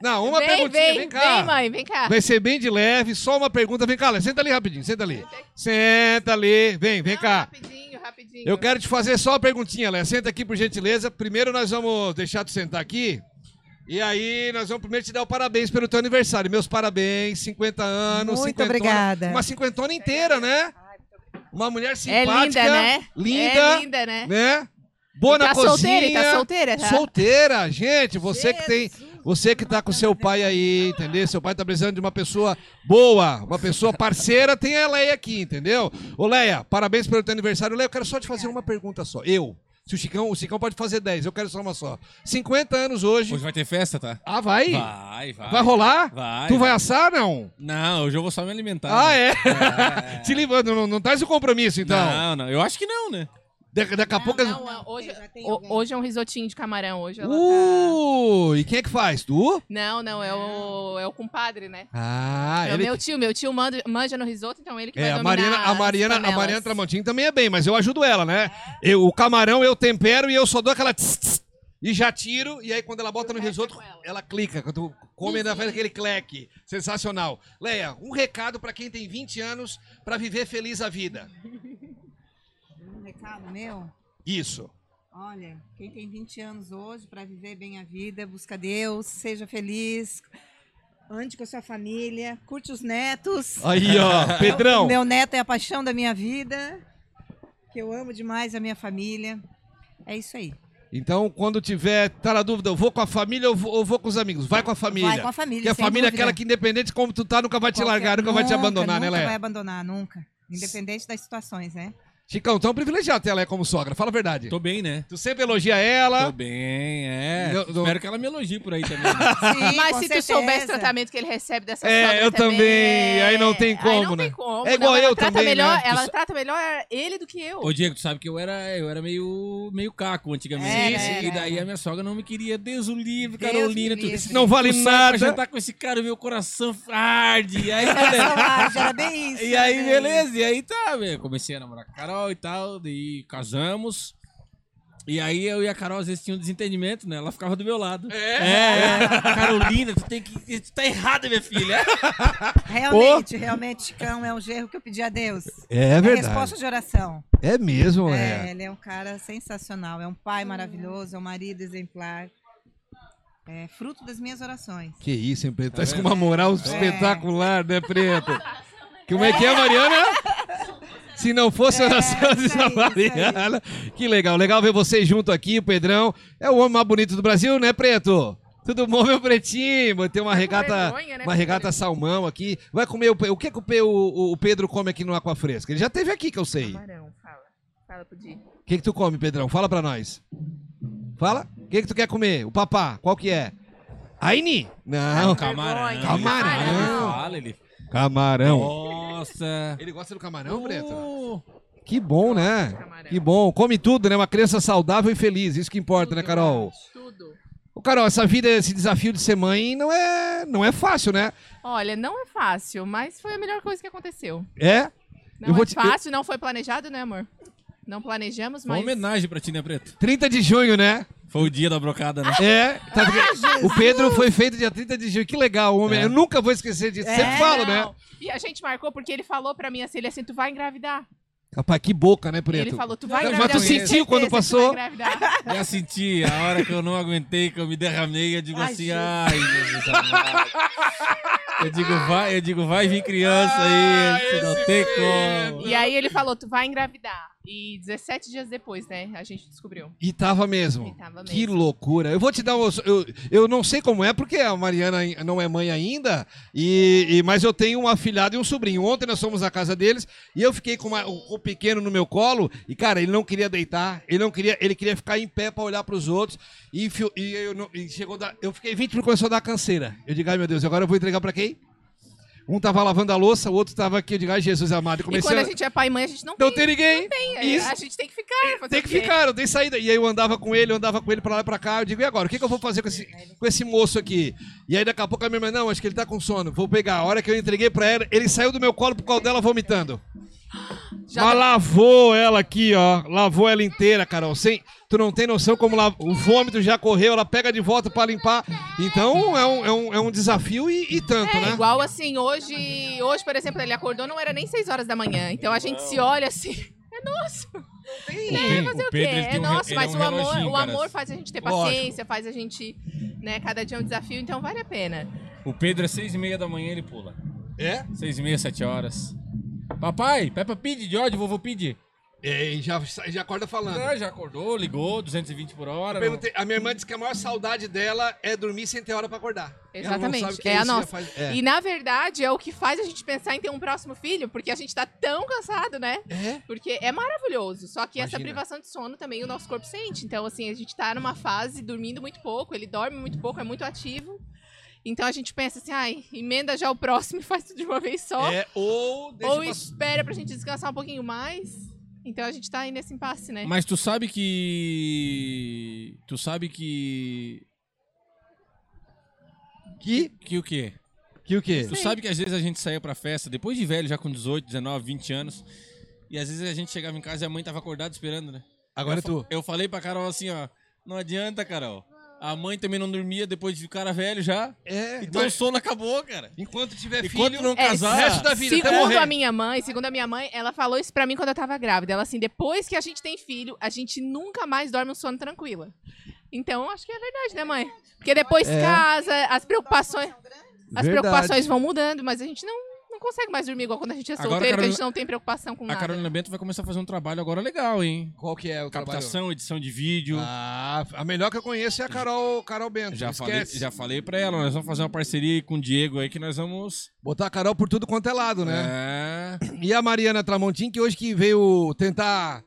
Não, uma vem, perguntinha, vem, vem, cá. Vem, mãe. Vem cá. Vai ser bem de leve, só uma pergunta. Vem cá, Léa, senta ali rapidinho, senta ali. Senta ali, vem, vem Não, cá. Rapidinho, rapidinho. Eu quero te fazer só uma perguntinha, Léa. Senta aqui, por gentileza. Primeiro nós vamos deixar tu sentar aqui. E aí nós vamos primeiro te dar o parabéns pelo teu aniversário. Meus parabéns, 50 anos. Muito cinquentona. obrigada. Uma cinquentona inteira, né? Uma mulher É simpática. linda, né? Linda, É linda, né? né? Boa E na tá cozinha. solteira, e tá solteira, tá? Solteira, gente, você que tem, você que tá com seu pai aí, entendeu? Seu pai tá precisando de uma pessoa boa, uma pessoa parceira, tem a Leia aqui, entendeu? Ô Leia, parabéns pelo teu aniversário. Leia, eu quero só te fazer uma pergunta só. Eu, se o Chicão, o Chicão pode fazer 10, eu quero só uma só. 50 anos hoje. Hoje vai ter festa, tá? Ah, vai? Vai, vai. Vai rolar? Vai. Tu vai assar, não? Não, hoje eu vou só me alimentar. Ah, né? é? Te livra, não, não traz o compromisso, então. Não, não. Eu acho que não, né? Da- daqui a pouco. Não, não, hoje, ho- hoje é um risotinho de camarão. Hoje ela tá... Uh, e quem é que faz? Tu? Não, não, é o, é o compadre, né? Ah, é o ele. meu tio. Meu tio manda, manja no risoto, então ele que É, vai a Mariana, a as Mariana, a. Mariana Tramontim também é bem, mas eu ajudo ela, né? Eu, o camarão eu tempero e eu só dou aquela tss, tss, e já tiro, e aí quando ela bota no o é risoto, ela. ela clica, quando tu come ainda faz aquele cleque. Sensacional. Leia, um recado pra quem tem 20 anos pra viver feliz a vida. Recado meu? Isso. Olha, quem tem 20 anos hoje para viver bem a vida, busca Deus, seja feliz, ande com a sua família, curte os netos. Aí, ó, Pedrão. Meu neto é a paixão da minha vida, que eu amo demais a minha família. É isso aí. Então, quando tiver, tá na dúvida, eu vou com a família ou vou, ou vou com os amigos? Vai com a família. Vai com a família, Porque a família é aquela que, independente como tu tá, nunca vai te Qualquer- largar, nunca, vai te abandonar, né, Nunca vai Leia? abandonar, nunca. Independente das situações, né? Chicão, tão privilegiado ter a Leia como sogra, fala a verdade. Tô bem, né? Tu sempre elogia ela. Tô bem, é. Eu- eu- Espero que ela me elogie por aí também. né? Sim, Mas com se tu certeza. soubesse o tratamento que ele recebe dessa É, sogra eu também, é- aí não tem Aí como, não né? tem como. É igual não, eu ela também, melhor, né? Ela Tu trata melhor ele do que eu. Ô, Diego, tu sabe que eu era, eu era meio, meio caco antigamente. Era, e era, daí era. a minha sogra não me queria. Deus o livre, Deus Carolina. me Tu, livre. Não vale tu nada. pra jantar com esse cara, meu coração arde. E aí, isso. E aí, né? beleza, e aí tá, velho. Comecei a namorar com a Carol e tal, daí casamos. E aí eu e a Carol às vezes tinham um desentendimento, né? Ela ficava do meu lado. É? Carolina, tu tem que. Tu tá errada, minha filha. Realmente, realmente, Chicão é um gerro que eu pedi a Deus. É É verdade. resposta de oração. É mesmo, É, é. ele é um cara sensacional. É um pai maravilhoso, é um marido exemplar. É fruto das minhas orações. Que isso, hein, Preto? Tá vendo? com uma moral espetacular, né, Preto? Como é que é, Mariana? Se não fosse É, oração de isso aí, isso aí. Mariana. Que legal, legal ver vocês junto aqui, o Pedrão. É o homem mais bonito do Brasil, né, Preto? Tudo bom, meu pretinho? Tem uma com regata, vergonha, né, uma regata salmão aqui. Vai comer o, o que, que o, o- o Pedro come aqui no Aqua Fresca? Ele já teve aqui, que eu sei. Camarão, fala. Fala pro Di. O que, que tu come, Pedrão? Fala pra nós. Fala. O que, que tu quer comer? O papá, qual que é? Aini? Não. Camarão. Camarão. Fala, ele. Camarão. Nossa. Ele gosta do camarão, Preto? Oh, Que bom, né? camarão. Que bom. Come tudo, né? Uma criança saudável e feliz. Isso que importa, né, Carol? Tudo. Ô, Carol, essa vida, esse desafio de ser mãe não é, não é fácil, né? Olha, não é fácil, mas foi a melhor coisa que aconteceu. É? Não Eu vou é te- fácil, não foi planejado, né, amor? Não planejamos, Uma mas... homenagem pra ti, né, Preto? 30 de junho, né? Foi o dia da brocada, né? É. Tá o Pedro foi feito dia 30 de junho. Que legal, homem. É. Eu nunca vou esquecer disso. É, Sempre falo, né? Não. E a gente marcou porque ele falou pra mim assim, ele assim, tu vai engravidar. Rapaz, que boca, né, Preto? ele falou, tu vai Mas tu engravidar. sentiu Eu tenho quando certeza que tu passou? vai engravidar. Já senti, a hora que eu não aguentei, que eu me derramei, eu digo Ai, assim, Jesus. ai, Jesus amado. Eu digo, vai, eu digo, vai vir criança aí, você não tem como. E aí ele falou, tu vai engravidar. E 17 dias depois, né, a gente descobriu. E tava mesmo. E tava Que mesmo. loucura. Eu vou te dar um. Eu, eu não sei como é, porque a Mariana não é mãe ainda, e, e- mas eu tenho um afilhado e um sobrinho. Ontem nós fomos à casa deles e eu fiquei com uma- o, pequeno no meu colo, e, cara, ele não queria deitar, ele não queria, ele queria ficar em pé pra olhar pros outros. E, e eu, e chegou a dar- eu fiquei 20 minutos começou a dar canseira. Eu digo, ai meu Deus, agora eu vou entregar pra quem? Um tava lavando a louça, o outro tava aqui, eu digo, ai Jesus amado. E E comecei quando a... a gente é pai e mãe, a gente não, Não tem, tem ninguém. tem. Isso. A gente tem que ficar. Tem que ficar, não tem saída. E aí eu andava com ele, eu andava com ele pra lá e pra cá. Eu digo, e agora? O que, que eu vou fazer com esse, com esse moço aqui? E aí daqui a pouco a minha irmã, não, acho que ele tá com sono. Vou pegar. A hora que eu entreguei pra ela, ele saiu do meu colo por causa dela vomitando. Já Mas lavou ela aqui, ó. Lavou ela inteira, Carol. Sem, tu não tem noção como la- o vômito já correu, ela pega de volta pra limpar. Então é um, é um, é um desafio e, e tanto, É, né? igual assim, hoje, hoje, por exemplo, ele acordou, não era nem 6 horas da manhã. Então a gente se olha assim, é nosso. É, fazer o, quê? É tem um nosso, ele é mas um o amor, o amor faz a gente ter Lógico. paciência, faz a gente, né, cada dia é um desafio, então vale a pena. O Pedro é seis e meia da manhã, ele pula. É? Seis e meia, sete horas. Papai, Peppa Pig, George, vovô Pig. E já, já acorda falando. Ah, já acordou, ligou, 220 por hora. A minha irmã disse que a maior saudade dela é dormir sem ter hora pra acordar. Não Exatamente, que é a nossa. faz- é. E na verdade é o que faz a gente pensar em ter um próximo filho, porque a gente tá tão cansado, né? É? Porque é maravilhoso. Só que essa Imagina. privação de sono também o nosso corpo sente. Então, assim, a gente tá numa fase dormindo muito pouco, ele dorme muito pouco, é muito ativo. Então a gente pensa assim, ai, emenda já o próximo e faz tudo de uma vez só. É, ou deixa ou pra- espera pra gente descansar um pouquinho mais. Então a gente tá aí nesse impasse, né? Mas tu sabe que. Tu sabe que. Que? Que o quê? Que o quê? Tu sabe que às vezes a gente saía pra festa, depois de velho, já com 18, 19, 20 anos. E às vezes a gente chegava em casa e a mãe tava acordada esperando, né? Agora é eu, fa- tu. Eu falei pra Carol assim, ó. Não adianta, Carol. A mãe também não dormia depois de ficar velho já. É, Então o mas sono acabou, cara. enquanto tiver Enquanto filho, não É, casar. o resto da vida, até Segundo a minha mãe, segundo a minha mãe, ela falou isso pra mim quando eu tava grávida. Ela assim, depois que a gente tem filho, a gente nunca mais dorme um sono tranquila. Então, acho que é verdade, né, mãe? Porque depois É. casa, as preocupações, as Verdade. preocupações vão mudando, mas a gente não, não consegue mais dormir igual quando a gente é Agora, solteiro, que a Carolina- gente não tem preocupação com A nada. Carolina Bento vai começar a fazer um trabalho agora legal, hein? Qual que é o trabalho? Captação, edição de vídeo. Ah, a melhor que eu conheço é a Carol, Carol Bento. já, falei, esquece. já falei pra ela, nós vamos fazer uma parceria aí com o Diego aí que nós vamos. Botar a Carol por tudo quanto é lado, né? É. E a Mariana Tramontim, que hoje que veio tentar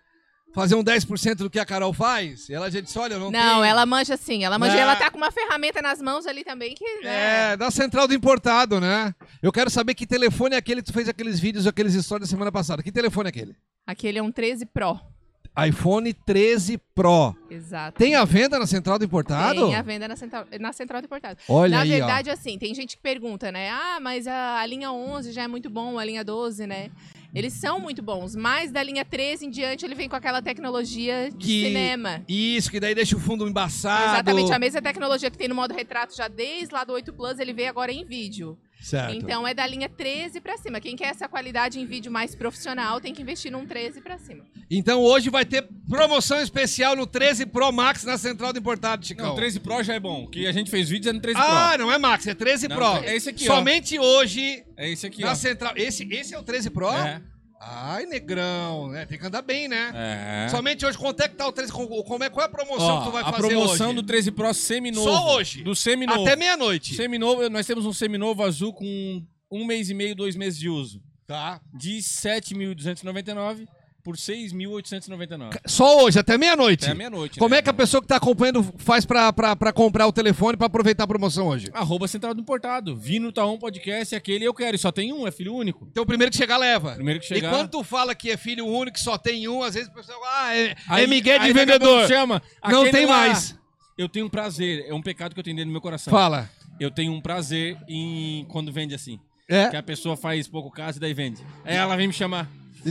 fazer um 10% do que a Carol faz, ela já disse, olha, eu não Não, tenho... ela manja sim, ela manja. E Ela tá com uma ferramenta nas mãos ali também que. né? É, da central do importado, né? Eu quero saber que telefone é aquele que tu fez aqueles vídeos, aqueles stories da semana passada. Que telefone é aquele? Aquele é um 13 Pro. iPhone 13 Pro. Exato. Tem a venda na central do importado? Tem a venda na central, na central do importado. Olha Na aí, verdade, assim, tem gente que pergunta, né? Ah, mas a, a linha 11 já é muito bom, a linha 12, né? Eles são muito bons, mas da linha 13 em diante ele vem com aquela tecnologia de Que- cinema. Isso, que daí deixa o fundo embaçado. Exatamente, a mesma tecnologia que tem no modo retrato já desde lá do 8 Plus, ele veio agora em vídeo. Certo. Então é da linha 13 pra cima. Quem quer essa qualidade em vídeo mais profissional tem que investir num 13 pra cima. Então hoje vai ter promoção especial no 13 Pro Max na central do importado, Chicão. Não, 13 Pro já é bom. Que a gente fez vídeos é no 13 Ah, Pro. não é Max, é 13 Não, Pro. é esse aqui, ó. Somente hoje É esse aqui, na ó. central. Esse, esse é o 13 Pro? É. Ai, negrão, né? Tem que andar bem, né? É. Somente hoje, quanto é que tá o 13? com- Como é, qual é a promoção Ó, que tu vai a fazer promoção hoje? do 13 Pro seminovo. Só hoje? Do seminovo. Até meia-noite. Seminovo, nós temos um seminovo azul com um mês e meio, dois meses de uso. Tá. De 7.299 por 6.899. Só hoje, até meia-noite. Até meia-noite. Como né? é que a pessoa que tá acompanhando faz pra comprar o telefone pra aproveitar a promoção hoje? Arroba Central do Importado. Vi no Taon Podcast, aquele eu quero. E só tem um, é filho único. Então o primeiro que chegar leva. Primeiro que E chegar. quando tu fala que é filho único, só tem um, às vezes o pessoal, ah, é, Aí- é Miguel de vendedor. Chama. Não tem lá, mais. Eu tenho um prazer, é um pecado que eu tenho dentro do meu coração. Fala. Eu tenho um prazer em quando vende assim. É, Que a pessoa faz pouco caso e daí vende. Aí ela vem me chamar.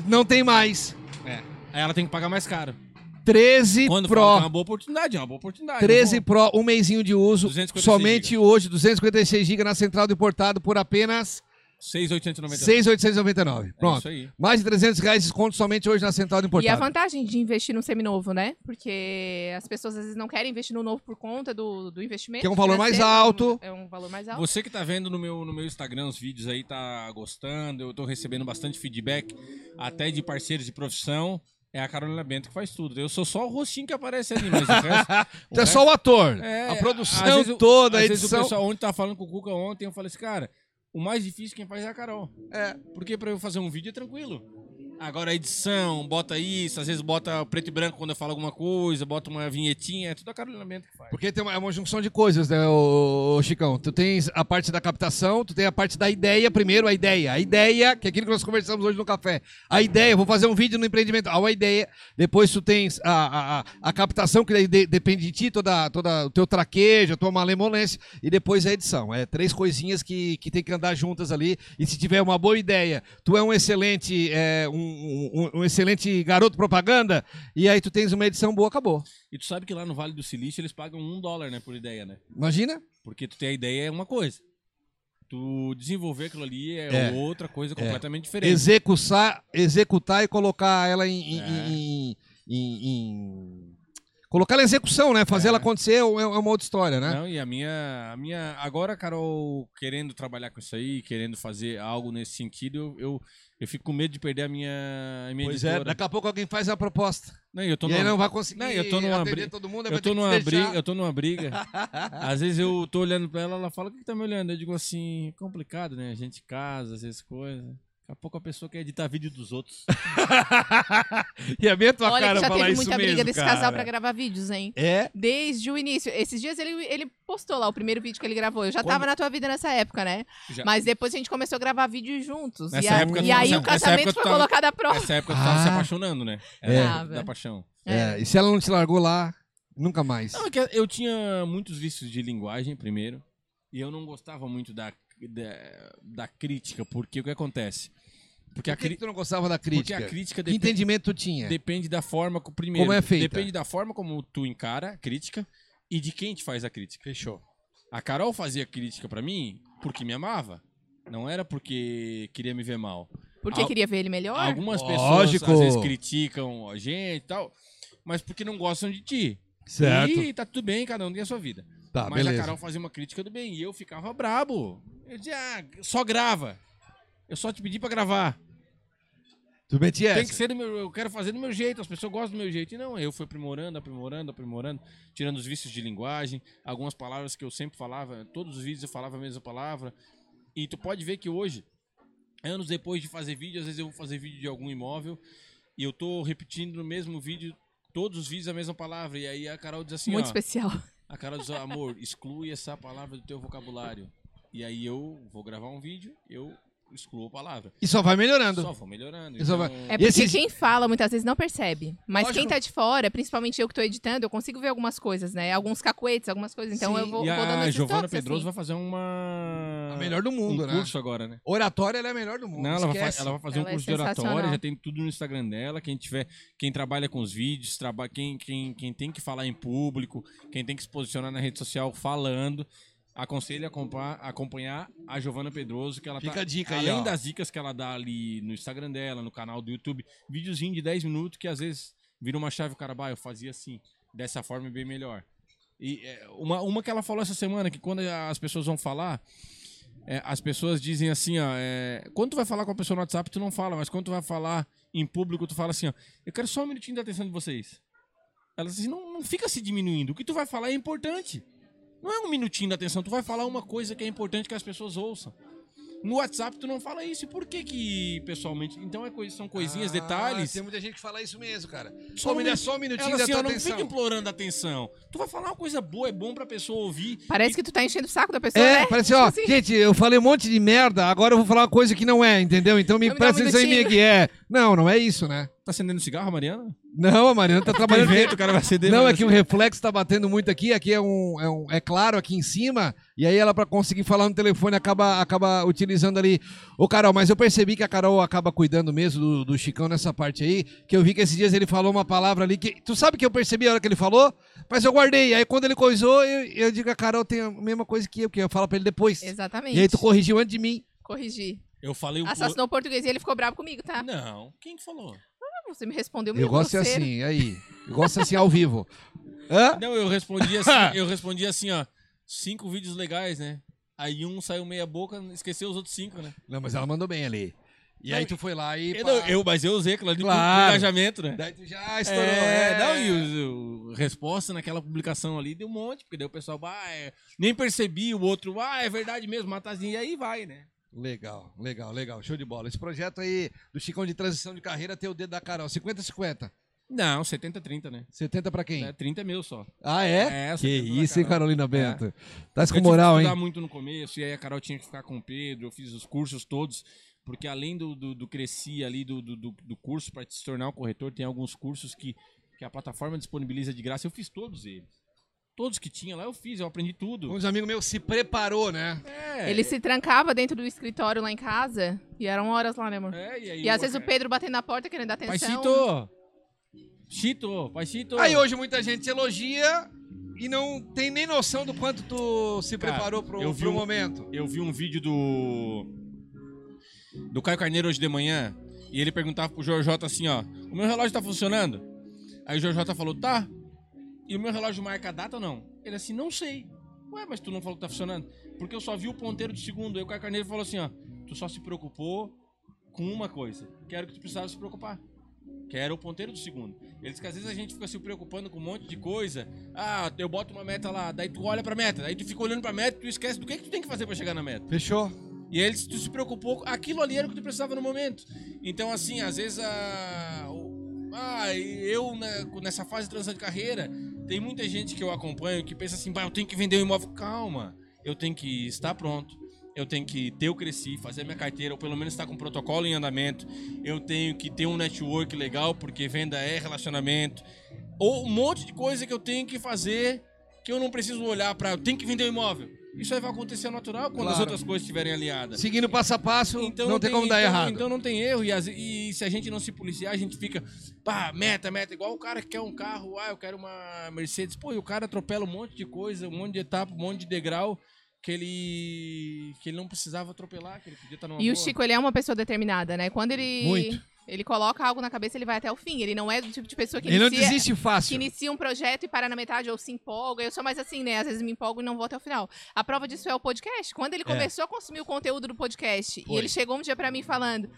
não tem mais. É. Aí ela tem que pagar mais caro. 13 Quando fala que é Pro. uma boa oportunidade, é uma boa oportunidade. 13 Não vou- Pro, um mêsinho de uso. 256 Somente hoje, 256 GB na central do importado por apenas 6,899. 6,899. Pronto. É isso aí. Mais de 300 reais de desconto somente hoje na central do E a vantagem de investir num seminovo, né? Porque as pessoas às vezes não querem investir no novo por conta do, do investimento. Que é um valor mais alto. É um valor mais alto. Você que tá vendo no meu, no meu Instagram os vídeos aí, tá gostando, eu tô recebendo bastante feedback, até de parceiros de profissão. É a Carolina Bento que faz tudo. Eu sou só o rostinho que aparece ali, mas o resto. o é resto- só o ator. É, a às produção vezes toda, a às vezes o edição. pessoal ontem tava falando com o Cuca ontem, eu falei assim, cara, o mais difícil quem faz é a Carol. É. Porque pra eu fazer um vídeo é tranquilo. Agora a edição, bota isso, às vezes bota preto e branco quando eu falo alguma coisa, bota uma vinhetinha, é tudo a Carolina Bento que faz. Porque tem uma, é uma junção de coisas, né, ô, ô, Chicão? Tu tens a parte da captação, tu tem a parte da ideia primeiro, a ideia. A ideia, que é aquilo que nós conversamos hoje no café. A ideia, vou fazer um vídeo no empreendimento. Ah, a ideia. Depois tu tens a, a, a, captação, que de- depende de ti, toda, toda o teu traquejo, a tua malemolência. E depois a edição. É três coisinhas que, que tem que andar juntas ali. E se tiver uma boa ideia, tu é um excelente, é, um, um- um excelente garoto propaganda, e aí tu tens uma edição boa, acabou. E tu sabe que lá no Vale do Silício eles pagam um dólar, né, por ideia, né? Imagina? Porque tu tem a ideia é uma coisa. Tu desenvolver aquilo ali é, É. outra coisa completamente diferente. executar, executar e colocar ela em, em- É. em- em- em- Colocar ela em execução, né? Fazer É. ela acontecer é é uma outra história, né? Não, e a minha, a minha. Agora, Carol, querendo trabalhar com isso aí, querendo fazer algo nesse sentido, eu, eu, eu fico com medo de perder a minha, a minha Pois é, editora. daqui a pouco alguém faz a proposta. Não, eu tô e aí numa- não vai conseguir Não, eu tô numa briga- todo mundo, aí Eu tô, numa briga, eu tô numa briga. Às vezes eu tô olhando pra ela, ela fala, o que que tá me olhando? Eu digo assim, complicado, né? A gente casa, às vezes coisas. Daqui a pouco a pessoa quer editar vídeo dos outros. e é bem tua Olha cara que já falar teve muita mesmo, briga desse cara. casal pra gravar vídeos, hein? É? Desde o início. Esses dias ele, ele postou lá o primeiro vídeo que ele gravou. Eu já Quando- tava na tua vida nessa época, né? Já- Mas depois a gente começou a gravar vídeos juntos. Nessa e a- época e aí o casamento foi tava- colocado à prova. Nessa época tu tava se Ah. apaixonando, né? É. Tava. da paixão. É, E se ela não te largou lá, nunca mais. Não, é que eu tinha muitos vícios de linguagem, primeiro, e eu não gostava muito da, da, da crítica, porque o que acontece? Porque a, Por que, cri- que tu não gostava da porque crítica? a crítica Que depen- entendimento tu tinha? depende da forma, primeiro, Como é feita? depende da forma como tu encara a crítica e de quem te faz a crítica. Fechou. A Carol fazia crítica pra mim porque me amava, não era porque queria me ver mal. Porque Al- queria ver ele melhor. Algumas Lógico. pessoas às vezes criticam a gente e tal, mas porque não gostam de ti. Certo. E tá tudo bem, cada um tem a sua vida. Tá, Mas beleza. a Carol fazia uma crítica do bem e eu ficava brabo. Eu dizia, ah, só grava. Eu só te pedi pra gravar. Tu metia Tem que ser do meu, eu quero fazer do meu jeito, as pessoas gostam do meu jeito. E não, eu fui aprimorando, aprimorando, aprimorando, tirando os vícios de linguagem, algumas palavras que eu sempre falava, todos os vídeos eu falava a mesma palavra. E tu pode ver que hoje, anos depois de fazer vídeo, às vezes eu vou fazer vídeo de algum imóvel e eu tô repetindo no mesmo vídeo, todos os vídeos a mesma palavra. E aí a Carol diz assim, Muito ó, especial. a Carol diz, amor, exclui essa palavra do teu vocabulário. E aí eu vou gravar um vídeo, eu excluo a palavra. E só vai melhorando. Só vou melhorando. E só vai- então- É porque esses- quem fala muitas vezes não percebe. Mas Lógico. quem tá de fora, principalmente eu que tô editando, eu consigo ver algumas coisas, né? Alguns cacuetes, algumas coisas. Então Sim. eu vou, e vou dando a esses Giovana toques, Pedroso assim. vai fazer uma. A melhor do mundo, um né? curso agora, né? Oratória ela é a melhor do mundo. Não, ela vai, ela vai fazer Ela um é curso de oratória, já tem tudo no Instagram dela. Quem tiver, quem trabalha com os vídeos, traba, quem, quem, quem tem que falar em público, quem tem que se posicionar na rede social falando, aconselho a acompanhar, a Giovana Pedroso, que ela Fica tá, a dica aí, além das dicas que ela dá ali no Instagram dela, no canal do YouTube, videozinho de 10 minutos que às vezes vira uma chave, o cara, bah, eu fazia assim, dessa forma é bem melhor. E é, uma, uma que ela falou essa semana, que quando as pessoas vão falar, é, as pessoas dizem assim, ó, é, quando tu vai falar com a pessoa no WhatsApp, tu não fala, mas quando tu vai falar em público, tu fala assim, ó, eu quero só um minutinho da atenção de vocês. Ela diz assim, não, não fica se diminuindo, o que tu vai falar é importante. Não é um minutinho da atenção, tu vai falar uma coisa que é importante que as pessoas ouçam. No WhatsApp tu não fala isso, e por que que pessoalmente? Então é coisa, são coisinhas, Ah, detalhes. Tem muita gente que fala isso mesmo, cara. Só Só um me dá minuto- só um minutinho Ela da assim, tua não atenção. fica implorando atenção. Tu vai falar uma coisa boa, é bom pra pessoa ouvir. Parece que tu tá enchendo o saco da pessoa, É, né? parece, ó, assim. gente, eu falei um monte de merda, agora eu vou falar uma coisa que não é, entendeu? Então me me dá um presta atenção em mim aqui. É. Não, não é isso, né? Tá acendendo cigarro, Mariana? Não, a Mariana tá trabalhando. Evento, o cara vai acender. Não, é que o reflexo tá batendo muito aqui, aqui é um, é um- é claro aqui em cima, e aí ela pra conseguir falar no telefone acaba, acaba utilizando ali. Ô Carol, mas eu percebi que a Carol acaba cuidando mesmo do, do Chicão nessa parte aí, que eu vi que esses dias ele falou uma palavra ali que tu sabe que eu percebi a hora que ele falou, mas eu guardei. Aí quando ele coisou, eu, eu digo a Carol tem a mesma coisa que eu, que eu falo pra ele depois. Exatamente. E aí tu corrigiu antes de mim. Corrigi. Eu falei o Assassinou o português e ele ficou bravo comigo, tá? Não, quem que Você me respondeu Eu meio gosto grosseiro. assim, aí. Eu gosto assim ao vivo. Hã? Não, eu respondi assim, eu respondi assim, ó. Cinco vídeos legais, né? Aí um saiu meia boca, esqueceu os outros cinco, né? Não, mas ela mandou bem ali. E aí tu foi lá e. Eu, pá, não, eu- mas eu usei aquilo ali pro- Claro. pro engajamento, né? Daí tu já estourou. É, é. não, e o, o- resposta naquela publicação ali deu um monte, porque daí o pessoal, ah, é, nem percebi, o outro, ah, é verdade mesmo, matazinho, e aí vai, né? Legal, legal, legal. Show de bola. Esse projeto aí do Chicão de transição de carreira tem o dedo da Carol. 50-50. Não, 70-30, né? 70 pra quem? É, 30 mil só. Ah, é? É, que 70 da isso, hein, Carol. Carolina Bento? Tá Eu com moral, hein? estudar muito no começo, e aí a Carol tinha que ficar com o Pedro, eu fiz os cursos todos, porque além do, do, do cresci ali do, do, do- do curso para se tornar um corretor, tem alguns cursos que, que a plataforma disponibiliza de graça, eu fiz todos eles. Todos que tinha lá eu fiz, eu aprendi tudo. Uns amigos meus se preparou, né? É, Ele se trancava dentro do escritório lá em casa e eram horas lá, né, amor? é, e aí E às vezes o Pedro batendo na porta querendo dar Pai atenção. Chito! Chito, pai Chito! Aí hoje muita gente te elogia e não tem nem noção do quanto tu se Cara, preparou pro, eu vi pro um- momento. eu vi um vídeo do. Do Caio Carneiro hoje de manhã. E ele perguntava pro Jorjota assim, ó. O meu relógio tá funcionando? Aí o Jorjota falou, tá. E o meu relógio marca a data ou não? Ele assim, não sei. Ué, mas tu não falou que tá funcionando? Porque eu só vi o ponteiro de segundo. Aí o Caio Carneiro falou assim, ó. Tu só se preocupou com uma coisa. Que era o que tu precisava se preocupar. Que era o ponteiro do segundo. Ele disse que às vezes a gente fica se preocupando com um monte de coisa. Ah, eu boto uma meta lá, daí tu olha pra meta, daí tu fica olhando pra meta e tu esquece do que, que tu tem que fazer pra chegar na meta. Fechou? E aí, se tu se preocupou, aquilo ali era o que tu precisava no momento. Então, assim, às vezes a. Ah, eu né, nessa fase de transição de carreira, tem muita gente que eu acompanho que pensa assim, eu tenho que vender um imóvel. Calma, eu tenho que estar pronto. Eu tenho que ter o Cresci, fazer minha carteira, ou pelo menos estar com um protocolo em andamento. Eu tenho que ter um network legal, porque venda é relacionamento. Ou um monte de coisa que eu tenho que fazer que eu não preciso olhar para. Eu tenho que vender o imóvel. Isso aí vai acontecer natural quando as Claro. outras coisas estiverem aliadas. Seguindo passo a passo, Então não, tem como dar então- errado. Então não tem erro. E, as- e se a gente não se policiar, a gente fica, pá, meta, meta. Igual o cara que quer um carro, ah, eu quero uma Mercedes. Pô, e o cara atropela um monte de coisa, um monte de etapa, um monte de degrau que ele que ele não precisava atropelar, que ele podia estar numa E o boa. Chico, ele é uma pessoa determinada, né? Quando ele. Muito. Ele coloca algo na cabeça, ele vai até o fim. Ele não é do tipo de pessoa que Ele não inicia, desiste que fácil. inicia um projeto e para na metade ou se empolga. Eu sou mais assim, né? Às vezes me empolgo e não vou até o final. A prova disso é o podcast. Quando ele começou a consumir o conteúdo do podcast Foi. e ele chegou um dia pra mim falando: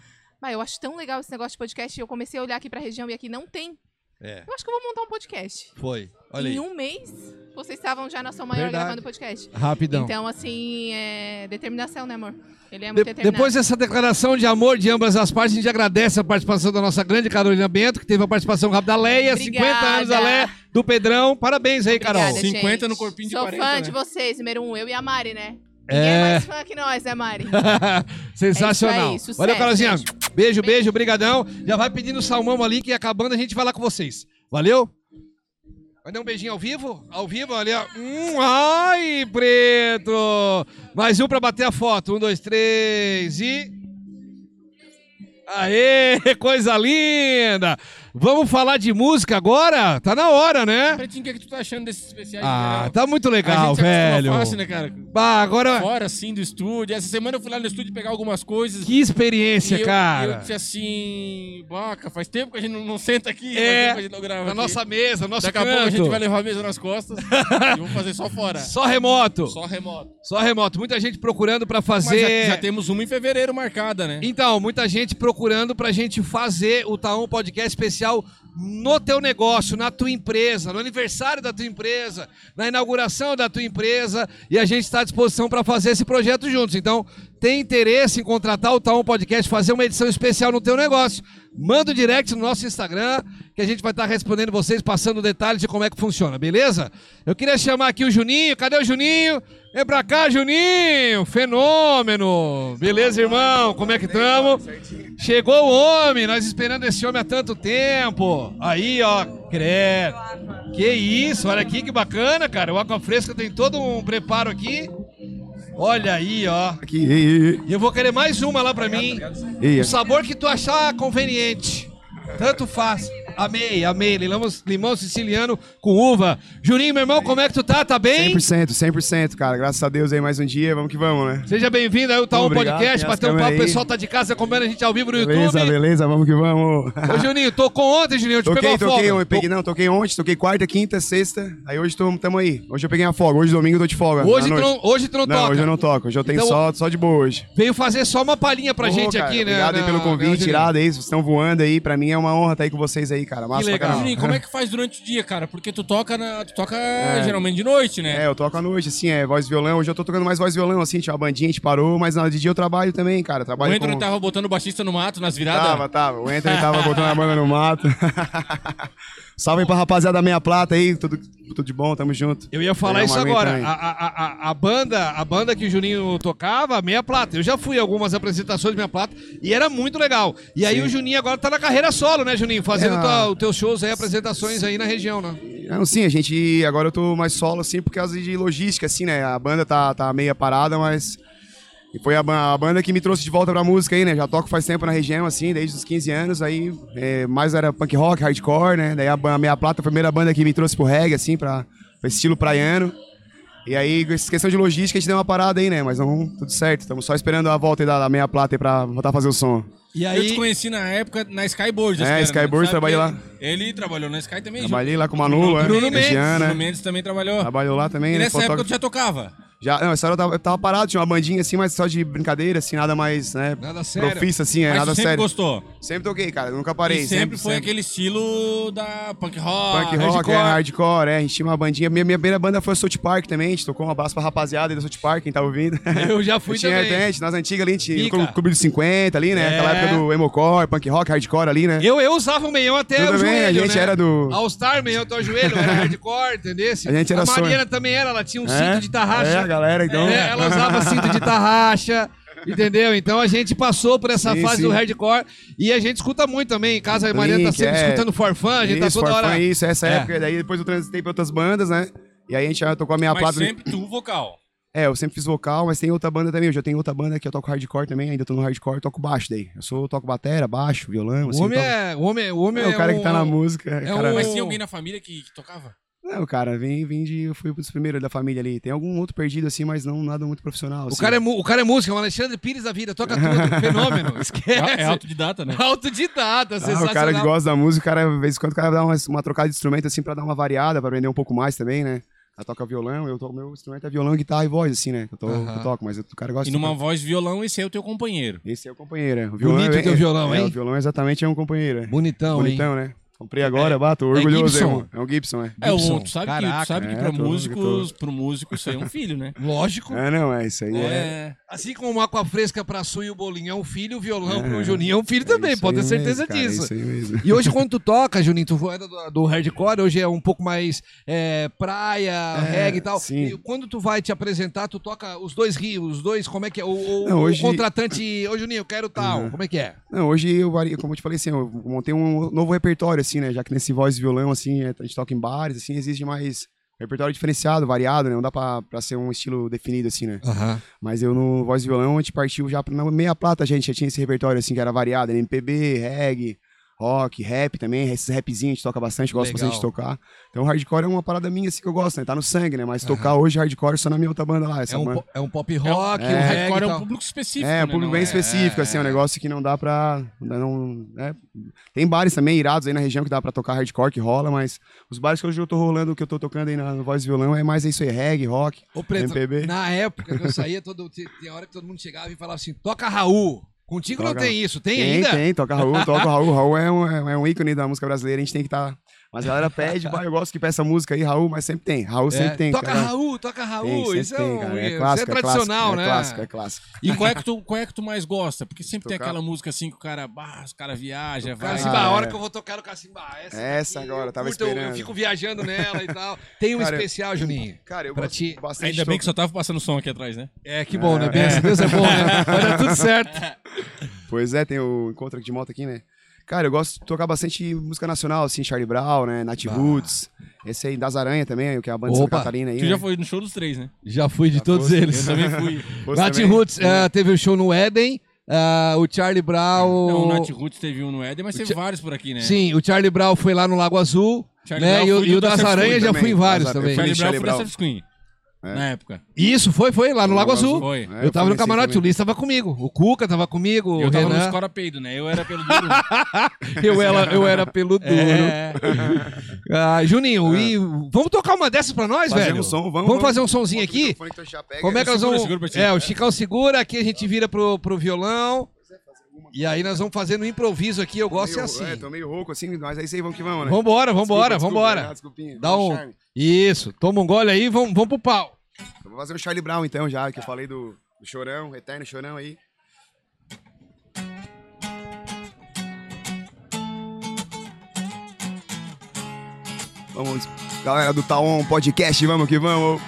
Mas eu acho tão legal esse negócio de podcast. E eu comecei a olhar aqui pra região e aqui não tem. É. Eu acho que eu vou montar um podcast. Foi. Olha em aí. um mês, vocês estavam já na sua maior Verdade. gravando podcast. Rapidão. Então, assim, é determinação, né, amor? Ele é De- muito determinado. depois dessa declaração de amor de ambas as partes, a gente agradece a participação da nossa grande Carolina Bento, que teve a participação rápida da Leia, Obrigada. 50 anos da Leia, do Pedrão. Parabéns aí, Carol. Obrigada, 50 gente. no corpinho de Sou 40, fã né? de vocês, número um, eu e a Mari, né? Ninguém É. é mais fã que nós, né, Mari? Sensacional. É isso aí, Valeu, Carolzinha. Beijo, beijo, brigadão. Já vai pedindo salmão ali, que acabando a gente vai lá com vocês. Valeu? Vai dar um beijinho ao vivo? Ao vivo, ali, ó. Hum, ai, preto! Mais um pra bater a foto. Um, dois, três e... Aê, coisa linda! Vamos falar de música agora? Tá na hora, né? Pretinho, o que, é que tu tá achando desses especiais? Ah, tá muito A legal, velho. Fácil, né, cara? Ah, agora, Fora, assim, do estúdio. Essa semana eu fui lá no estúdio pegar algumas coisas. que experiência, eu, cara. Eu disse assim, baca, faz tempo que a gente não, não senta aqui, É, faz tempo que a gente não grava Na aqui. nossa mesa, nosso Daqui a canto. pouco a gente vai levar a mesa nas costas e vamos fazer só fora. Só remoto. Só remoto. Só remoto. Muita gente procurando pra Mas fazer. já, já temos uma em fevereiro marcada, né? Então, muita gente procurando pra gente fazer o Taon Podcast especial no teu negócio, na tua empresa, no aniversário da tua empresa, na inauguração da tua empresa, e a gente está à disposição para fazer esse projeto juntos. Então, tem interesse em contratar o Taon Podcast, fazer uma edição especial no teu negócio? Manda o direct no nosso Instagram, que a gente vai estar respondendo vocês, passando detalhes de como é que funciona, beleza? Eu queria chamar aqui o Juninho, cadê o Juninho? Vem pra cá, Juninho! Fenômeno! Beleza, irmão? Como é que estamos? Chegou o homem, nós esperando esse homem há tanto tempo. Aí, ó, credo. Que isso, olha aqui que bacana, cara. O Aqua Fresca tem todo um preparo aqui. Olha aí, ó. Aqui, ei, ei, E eu vou querer mais uma lá pra mim. ei. O sabor que tu achar conveniente. Tanto faz. Amei, amei. Limão, limão siciliano com uva. Juninho, meu irmão, como é que tu tá? Tá bem? 100%, 100%, cara. Graças a Deus aí mais um dia. Vamos que vamos, né? Seja bem-vindo aí ao Taon Obrigado, Podcast, bater um papo. O aí. pessoal tá de casa acompanhando a gente ao vivo no Beleza, YouTube. beleza, vamos que vamos. Ô, Juninho, tocou ontem, Juninho. Te Toquei, pegou a toquei, folga. eu peguei, não, toquei ontem, toquei quarta, quinta, sexta. Aí hoje tô, tamo aí. Hoje eu peguei a folga, hoje domingo eu tô de folga. Hoje tu, não, hoje tu não, Não, toca. hoje eu não toco, hoje eu tenho Então- só, só de boa hoje. Veio fazer só uma palhinha pra Ô, gente cara, aqui, né? Obrigado aí na- pelo na- convite, irado aí, vocês estão voando aí. Pra mim é uma honra estar aí com vocês aí, cara. Massa pra legal. Juninho, como é que faz durante o dia, cara? Porque tu toca, na, tu toca geralmente de noite, né? É, eu toco à noite, assim, é voz e violão. Hoje eu tô tocando mais voz e violão, assim, tinha uma bandinha, a gente parou, mas na de dia eu trabalho também, cara. o Trabalho Anthony com... tava botando o baixista no mato, nas viradas. Tava, tava. O Anthony tava botando a banda no mato. Salve pra rapaziada da Meia Plata aí, tudo, tudo de bom, tamo junto. Eu ia falar isso agora. A, a, a, a banda, a banda que o Juninho tocava, Meia Plata. Eu já fui algumas apresentações de Meia Plata e era muito legal. E aí Sim. o Juninho agora tá na carreira solo, né, Juninho? Fazendo É, tua- os teus shows aí, apresentações aí na região, né? Não, sim, a gente. Agora eu tô mais solo, assim, por causa de logística, assim, né? A banda tá, tá meia parada, mas. E foi a, ba- a banda que me trouxe de volta pra música aí, né? Já toco faz tempo na região, assim, desde os 15 anos. Aí, é, mais era punk rock, hardcore, né? Daí a, a Meia Plata foi a primeira banda que me trouxe pro reggae, assim, pra, pra estilo praiano. E aí, essa questão de logística, a gente deu uma parada aí, né? Mas não, tudo certo. Estamos só esperando a volta aí da, da Meia Plata aí pra voltar a fazer o som. E Eu aí, te conheci na época na Skyboard. É, era, né? Skyboard, Sabe trabalhei lá. Ele trabalhou na Sky também. junto. Trabalhei lá com o Manu, é. Bruno Mendes. Bruno Mendes também trabalhou. Trabalhou lá também, E né? nessa época fotógrafo. tu já tocava? Já, não, essa hora eu tava, eu tava parado, tinha uma bandinha assim, mas só de brincadeira, assim, nada mais, né? Nada sério. Profissa, assim, é Mas nada sempre sério. gostou. Sempre toquei, cara, nunca parei. e sempre, foi aquele estilo da punk rock. Punk rock, é, hardcore, é, a gente tinha uma bandinha. Minha, minha primeira banda foi a South Park também, a gente tocou um abraço pra rapaziada da South Park, quem tá ouvindo. eu já fui tinha, também. é, nas antigas ali, a gente tinha Pica. o Clube- dos 50 ali, né? É. Aquela época do emocore, punk rock, hardcore ali, né? Eu, eu usava o meião até Tudo o bem, joelho, a gente né? era do- All Star, meião até o joelho, era hardcore, entendeu? A gente era A Mariana sonho. também era, ela tinha um É? cinto de tarraxa. É, galera, então. É, ela usava cinto de tarraxa. Entendeu? Então a gente passou por essa Sim, fase sim. do hardcore e a gente escuta muito também. Em casa a Mariana tá sempre é. escutando Forfã, a gente isso, tá toda hora. isso, essa É. época. Daí depois eu transitei pra outras bandas, né? E aí a gente já tocou a minha Mas plata. sempre tu vocal. É, eu sempre fiz vocal, mas tem outra banda também. Eu já tenho outra banda que eu toco hardcore também, ainda tô no hardcore, toco baixo daí. Eu sou, toco batera, baixo, violão, O assim. homem toco- é. O homem, o homem É, o cara um- que tá na música. é cara... um- Mas tinha alguém na família que, que tocava? Não, cara, vem, vem de. Eu fui um dos primeiros da família ali. Tem algum outro perdido assim, mas não nada muito profissional. O assim. cara, é, o cara é músico, é o Alexandre Pires da vida, toca tudo, fenômeno. Esquece. É, é autodidata, né? Autodidata, Ah, sensacional. o cara que gosta da música, o cara, de vez em quando, o cara dá uma, uma trocada de instrumento assim pra dar uma variada, pra aprender um pouco mais também, né? Ela toca violão, eu toco, meu instrumento é violão, guitarra e voz, assim, né? Eu, tô, eu toco, mas o cara gosta E de numa tocar. voz violão, esse é o teu companheiro. Esse é o companheiro. é. O violão Bonito é, o teu violão, é, hein? O violão exatamente é um companheiro. é. Bonitão, hein? Bonitão, né? Comprei agora, bato, orgulhoso, Gibson? hein, irmão? É um Gibson, é. É, o, Gibson. tu sabe, que, Caraca, tu sabe que é, pra tô- músicos, pro músico isso aí é um filho, né? Lógico. É, não, é isso aí. É. É. Assim como uma aqua fresca pra Su e o bolinho é um filho, o violão É. pro Juninho é um filho também, isso pode ter certeza mesmo, cara, é disso. Isso aí mesmo. E hoje, quando tu toca, Juninho, tu era do, do hardcore, hoje é um pouco mais é, praia, reggae e tal. sim. E quando tu vai te apresentar, tu toca os dois rios, os dois, como é que é? O, o- Não, hoje- o contratante, ô Juninho, eu quero tal, Uhum. como é que é? Não, hoje eu como eu te falei assim, eu montei um novo repertório, assim, né? Já que nesse voz e violão, assim, é, a gente toca em bares, assim, exige mais repertório diferenciado, variado, né? Não dá pra, pra ser um estilo definido, assim, né? Mas eu no voz e violão, a gente partiu já pra na meia plata, a gente já tinha esse repertório, assim, que era variado? MPB, reggae, rock, rap também, esses rapzinhos a gente toca bastante, gosto Legal. bastante de tocar. Então hardcore é uma parada minha, assim, que eu gosto, né? Tá no sangue, né? Mas tocar hoje hardcore só na minha outra banda lá, essa É um, banda. é um pop rock, É, um o reggae hardcore é um público específico. É, um né? público Não bem é- específico, assim, é um negócio que não dá pra. Não, é. Tem bares também irados aí na região que dá pra tocar hardcore, que rola, mas os bares que hoje eu tô rolando, que eu tô tocando aí na, voz e violão, é mais isso aí, reggae, rock. Ô, Preto, MPB. na época que eu saía, todo, tem hora que todo mundo chegava e falava assim, toca Raul. Contigo não Toca- tem isso, tem, Tem, ainda? tem, toca Raul, toca Raul. Raul é um, é um ícone da música brasileira, a gente tem que estar. Tá... Mas a galera pede, eu gosto que peça música aí, Raul, mas sempre tem. Raul É, sempre tem. toca cara. Raul, toca Raul, Tem, isso, é, tem, um- cara. isso É clássico, é tradicional, é né? clássico, é clássico. E qual é, que tu, qual é que tu mais gosta? Porque sempre tem Tocar. aquela música assim que o cara, bah, os cara viaja, vai. Cacimba, Ah, a hora é. que eu vou tocar no Cacimba. Essa, Essa agora, eu tava curto, eu- Eu esperando. fico viajando nela e tal. Tem um Cara, especial, Juninho. Cara, eu Pra gosto ti. bastante Ainda bem que só tava passando som aqui atrás, né? É, que bom, né? Deus é bom, né? Vai dar tudo certo. Pois é, tem o encontro aqui de moto aqui, né? Cara, eu gosto de tocar bastante música nacional, assim, Charlie Brown, né? Nat Roots. Esse aí, Das Aranha também, que é a banda de Opa. Santa Catarina aí. Tu né? já foi no show dos três, né? Já fui de todos fosse? eles. Eu também fui. Você Nat também? Roots eh, teve o show no Éden, ah, o Charlie Brown... Não, o Nat Roots teve um no Éden, mas teve Cha- vários por aqui, né? Sim, o Charlie Brown foi lá no Lago Azul, Charlie né? Brown E, e o Das Aranha já fui em vários também. Charlie Brown foi da. Surf Queen. É. Na época. Isso, foi, foi, lá no Lago Azul. Foi. É, Eu eu tava fui no camarote, o Ulisses tava comigo, o Cuca tava comigo, Eu o tava no Renan. Escora Peido, né? Eu era pelo duro. Eu era, eu era pelo duro. É. Ah, Juninho, e vamos tocar uma dessas pra nós, Fazer velho? um som, vamos, vamos vamos. fazer um sonzinho Bota o aqui? Como é que nós vamos... segura. É, o Chicão segura, aqui a gente vira pro, pro violão. E aí nós vamos fazer no improviso aqui, eu gosto Meio- assim. É, tô meio rouco assim, mas aí sei, vamos que vamos, né? Vambora, vambora, Desculpa, desculpa, vambora. né? Desculpinha. Dá um... charme. Isso, toma um gole aí e vamos, vamos pro pau. Eu Vou fazer o Charlie Brown então já, que eu falei do, do Chorão, Eterno Chorão aí. Vamos, galera do Taon Podcast, vamos que vamos.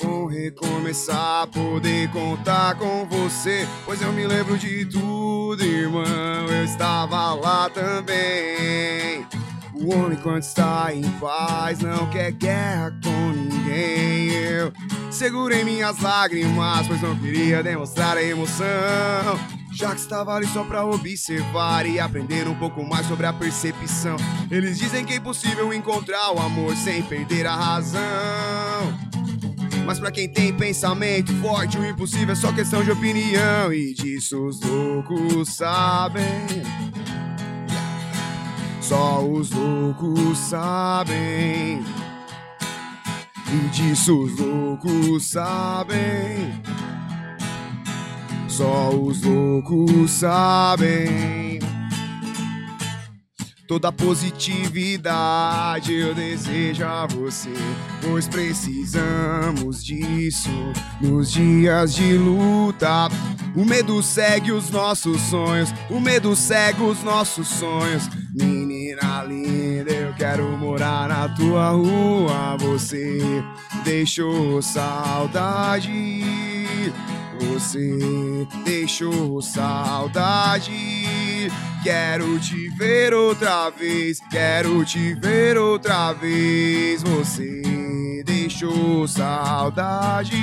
Vou recomeçar, poder contar com você. Pois eu me lembro de tudo, irmão. Eu estava lá também. O homem, quando está em paz, não quer guerra com ninguém. Eu segurei minhas lágrimas, pois não queria demonstrar a emoção Já que estava ali só pra observar e aprender um pouco mais sobre a percepção. Eles dizem que é impossível encontrar o amor sem perder a razão. Mas pra quem tem pensamento forte, o impossível é só questão de opinião. E disso os loucos sabem. Só os loucos sabem. E disso os loucos sabem. Só os loucos sabem. Toda positividade eu desejo a você, pois precisamos disso nos dias de luta. O medo segue os nossos sonhos, o medo segue os nossos sonhos. Menina linda, eu quero morar na tua rua. Você deixou saudade. Você deixou saudade. Quero te ver outra vez. Quero te ver outra vez. Você deixou saudade.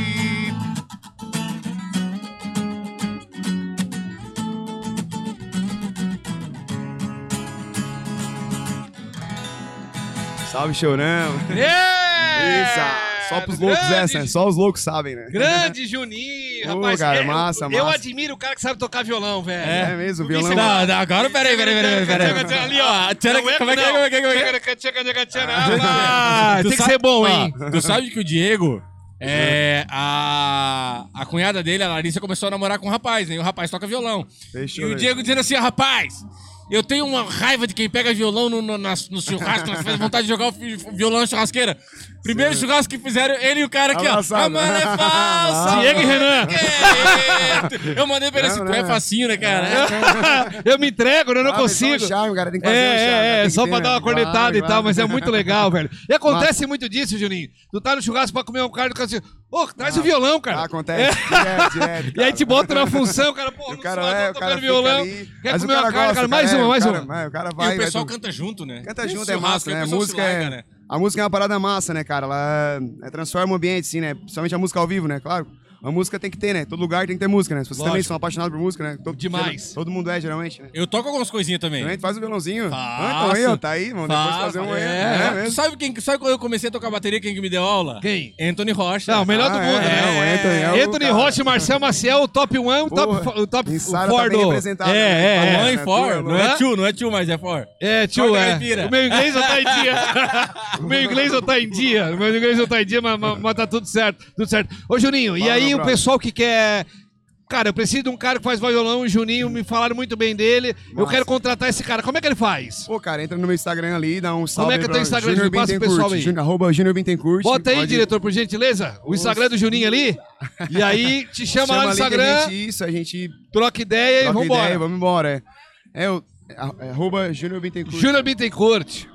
Salve, chorão. É! Isso. Só pros loucos Grande- essa, né? Só os loucos sabem, né? Grande Juninho, rapaz. cara, é, massa, eu, eu massa. admiro o cara que sabe tocar violão, velho. É, mesmo, Porque violão. Não, não, agora peraí, peraí, peraí, peraí. Ali, ó. É como é que é, como é que é, como é que é? Tem que ser bom, hein? Tu sabe que o Diego, é, a, a cunhada dele, a Larissa, começou a namorar com um rapaz, né? E o rapaz toca violão. Fechou, e o? Diego dizendo assim, rapaz, eu tenho uma raiva de quem pega violão no, no, nas- no churrasco, nós faz vontade de jogar o violão na churrasqueira. Primeiro churrasco que fizeram, ele e o cara aqui, ó. Abraçado. A mano é falsa! Diego e Renan. Eu mandei pra ele assim, tu é facinho, né, cara? Eu me entrego, né? eu não Ah, mas só consigo. um charme, cara, tem que É, fazer um charme, é, tem é, só pra né? dar uma cornetada Claro, e tal, claro. mas é muito legal, velho. E acontece muito disso, Juninho. Tu tá no churrasco pra comer um carne e o cara assim, ô, traz o violão, Ah, cara. acontece direto, direto, E aí te bota na função, o cara, pô, O no cara é, o cara violão. ali, Quer mas o comer uma carne, cara, mais é, uma, o mais cara- uma. é, O cara E vai, o pessoal vai, canta junto, né? Canta junto, é massa, o né? Música larga, é, né? a música é uma parada massa, né, cara? Ela é, transforma o ambiente, assim, né? Principalmente a música ao vivo, né? Claro. A música tem que ter, né? Todo lugar tem que ter música, né? Se vocês também são apaixonados por música, né? Todo, Demais. Todo mundo é, geralmente, né? Eu toco algumas coisinhas também. Também faz o violãozinho. Faço. Ah, então aí, ó, tá aí, vamos depois fazer um aí. é. É, Tu mesmo. sabe, quem, sabe quando eu comecei a tocar bateria, quem que me deu aula? Quem? Anthony Rocha. Não, o melhor do Ah, mundo, é, né? o Anthony é o Anthony cara. Rocha e Marcel Maciel, o top 1 o top, o top Em Sara tá 4 bem do... representado, É, né? é, A é. mãe né? for, Tua, não é né? tio, não é tio, mas é for. É, tio, Corta a é. caipira. O meu inglês não tá em dia. o meu inglês não tá em dia. O meu inglês não tá em dia, mas, tá tudo certo. Tudo certo. Ô, Juninho, e aí o pessoal que quer. Cara, eu preciso de um cara que faz violão, o Juninho, me falaram muito bem dele. Eu Massa. quero contratar esse cara. Como é que ele faz? Pô, cara, entra no meu Instagram ali, dá um salve é que é teu Instagram? Junior Passa pro pessoal aí. Junior- Arroba Junior Bittencourt. Bota aí, Pode- diretor, por gentileza. O Instagram do Juninho ali. E aí te chama, lá no que a Instagram, gente- isso, a gente troca ideia e troca vambora. ideia, vamos embora. É, é, o- é, arroba Junior Bittencourt. Bittencourt.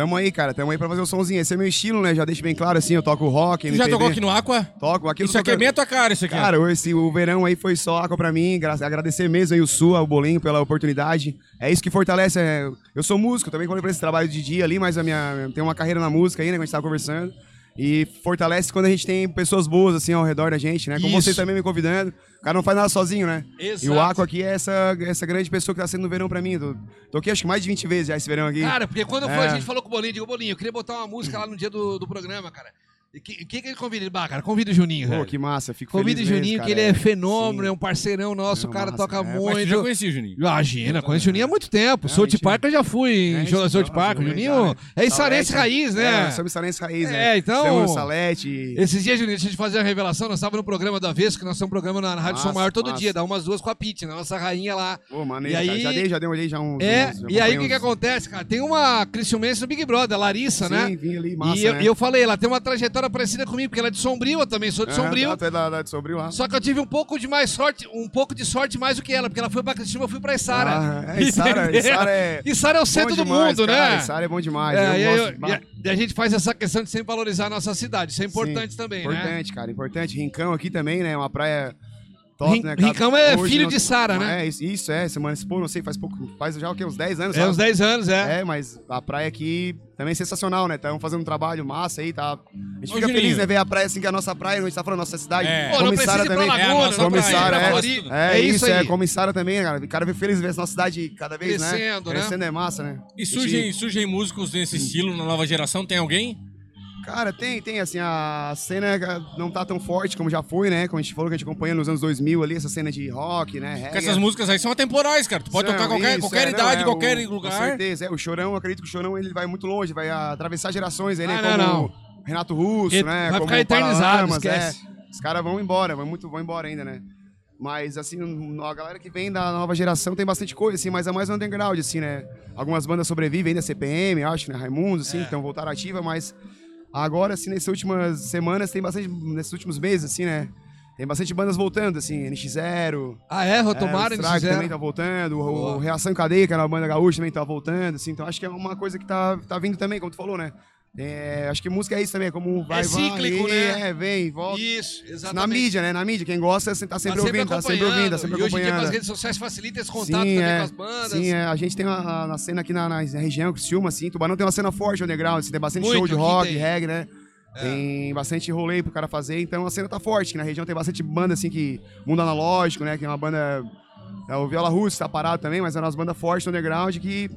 Tamo aí, cara, tamo aí pra fazer o somzinho. Esse é meu estilo, né? Já deixo bem claro assim, eu toco rock, Tu já MPB. tocou aqui no Aqua? Toco, aqui Isso aqui é bem a tua cara, isso aqui. Cara, esse, o verão aí foi só água pra mim, gra- agradecer mesmo aí o Sua, o Bolinho pela oportunidade. É isso que fortalece. é, eu sou músico, também comprei pra esse trabalho de dia ali, mas a minha tem uma carreira na música aí, né, que a gente tava conversando. E fortalece quando a gente tem pessoas boas assim ao redor da gente, né? Como Isso. vocês também me convidando. O cara não faz nada sozinho, né? Exato. E o Aqua aqui é essa, essa grande pessoa que tá sendo no verão pra mim. Tô, toquei acho que mais de 20 vezes já esse verão aqui. Cara, porque quando foi, É. a gente falou com o Bolinho, digo, Bolinho, eu queria botar uma música lá no dia do, do programa, cara. E que- quem que ele convida? Ele, Bah, cara, convida o Juninho, Pô, velho. que massa, fico Convida o Juninho, mesmo, que cara. ele é fenômeno, Sim. é um parceirão nosso, o Não, cara massa, toca é. Mas tu já muito. conheci o Juninho. Imagina, conheço o Juninho há muito tempo. É, South gente, Park eu já fui em É, então, Park. O já, Juninho é Issarense raiz, né? É, somos Salense raiz, É, né? então- Temos Salete. Esses dias, Juninho, deixa eu te fazer uma revelação. Nós estávamos no programa da vez, que nós temos um programa na Rádio Som Maior todo massa. dia, dá umas duas com a Pete, né? nossa rainha lá. Pô, mano, E aí- já dei, já dei olhei, já uns. É, e aí o que, que acontece, cara? Tem uma Criciumense no Big Brother, a Larissa, Sim, né? vim ali, massa, e eu, né? e eu falei, ela tem uma trajetória parecida comigo, porque ela é de Sombrio, eu também sou de Aham, Sombrio. tá, tu é da, da de Sombrio lá. Só que eu tive um pouco de mais sorte, um pouco de sorte mais do que ela, porque ela foi pra Cristina, eu fui pra Isara. Ah, é, Isara, Isara é. Isara é o centro do demais, mundo, cara, né? Isara é bom demais. É, eu e, gosto eu- e a, gente faz essa questão de sempre valorizar a nossa cidade. Isso é importante Sim, também, né? Importante, cara, importante. Rincão aqui também, né? Uma praia top, Rin- né? cara? Rincão é Hoje filho não- de Sara, né? É, isso, é, semana, pô, não sei, faz pouco, faz já o quê, uns 10 anos, É sabe? uns 10 anos, é. É, mas a praia aqui também é sensacional, né? Estamos fazendo um trabalho massa aí, tá? A gente Ô, fica Juninho. feliz, né? Ver a praia assim, que é a nossa praia, a gente tá falando nossa cidade. É. Pô, não Como precisa Sara ir pra também. Laguna, É a não nossa precisa ir praia, pra é. Florida. É, isso, é, aí. como Sara também, cara. O cara vê feliz ver a nossa cidade cada vez, né? Crescendo, né? Crescendo é massa, né? E surgem, surgem músicos desse estilo na nova geração? Tem alguém? Cara, tem, tem, assim, a cena não tá tão forte como já foi, né? Como a gente falou que a gente acompanha nos anos 2000 ali, essa cena de rock, né? Porque essas músicas aí são atemporais, cara. Tu pode Não, tocar qualquer, isso, qualquer é, não, idade, é, qualquer o- Com lugar. certeza, é. O Chorão, acredito que o Chorão ele vai muito longe, vai atravessar gerações aí, né? Ah, não, como Renato Russo, Ele né? vai como ficar eternizado, Paralamas, esquece. É. Os caras vão embora, vão, muito, vão embora ainda, né? Mas, assim, a galera que vem da nova geração tem bastante coisa, assim, mas é mais underground, assim, né? Algumas bandas sobrevivem ainda, CPM, acho, né? Raimundo, assim, que estão voltaram ativa, mas agora, assim, nessas últimas semanas, tem bastante, nesses últimos meses, assim, né? Tem bastante bandas voltando, assim, NX0, Ah, é? Rotomaram, é, o eles Strike também fizeram. tá voltando, o, Boa. o Reação Cadeia, que era uma banda gaúcha, também tá voltando, assim, então acho que é uma coisa que tá, tá vindo também, como tu falou, né? É, acho que música é isso também, é como vai, É cíclico, vai, né? É, vem, volta. Isso, Na exatamente. mídia, né? Na mídia, quem gosta tá sempre ouvindo, tá sempre ouvindo, tá sempre E hoje em dia com acompanhando. as redes sociais facilita esse contato Sim, também é. com as bandas. Sim, é, a gente tem uma, na cena aqui na, na região, Criciúma, assim, Tubarão tem uma cena forte underground, assim, tem bastante Muito, show de rock, tem. reggae, né? Tem bastante rolê pro cara fazer, então a cena tá forte, que na região tem bastante banda, assim, que... Mundo Analógico, né? Que é uma banda... É, o Viola Russo tá parado também, mas é umas bandas fortes no underground que...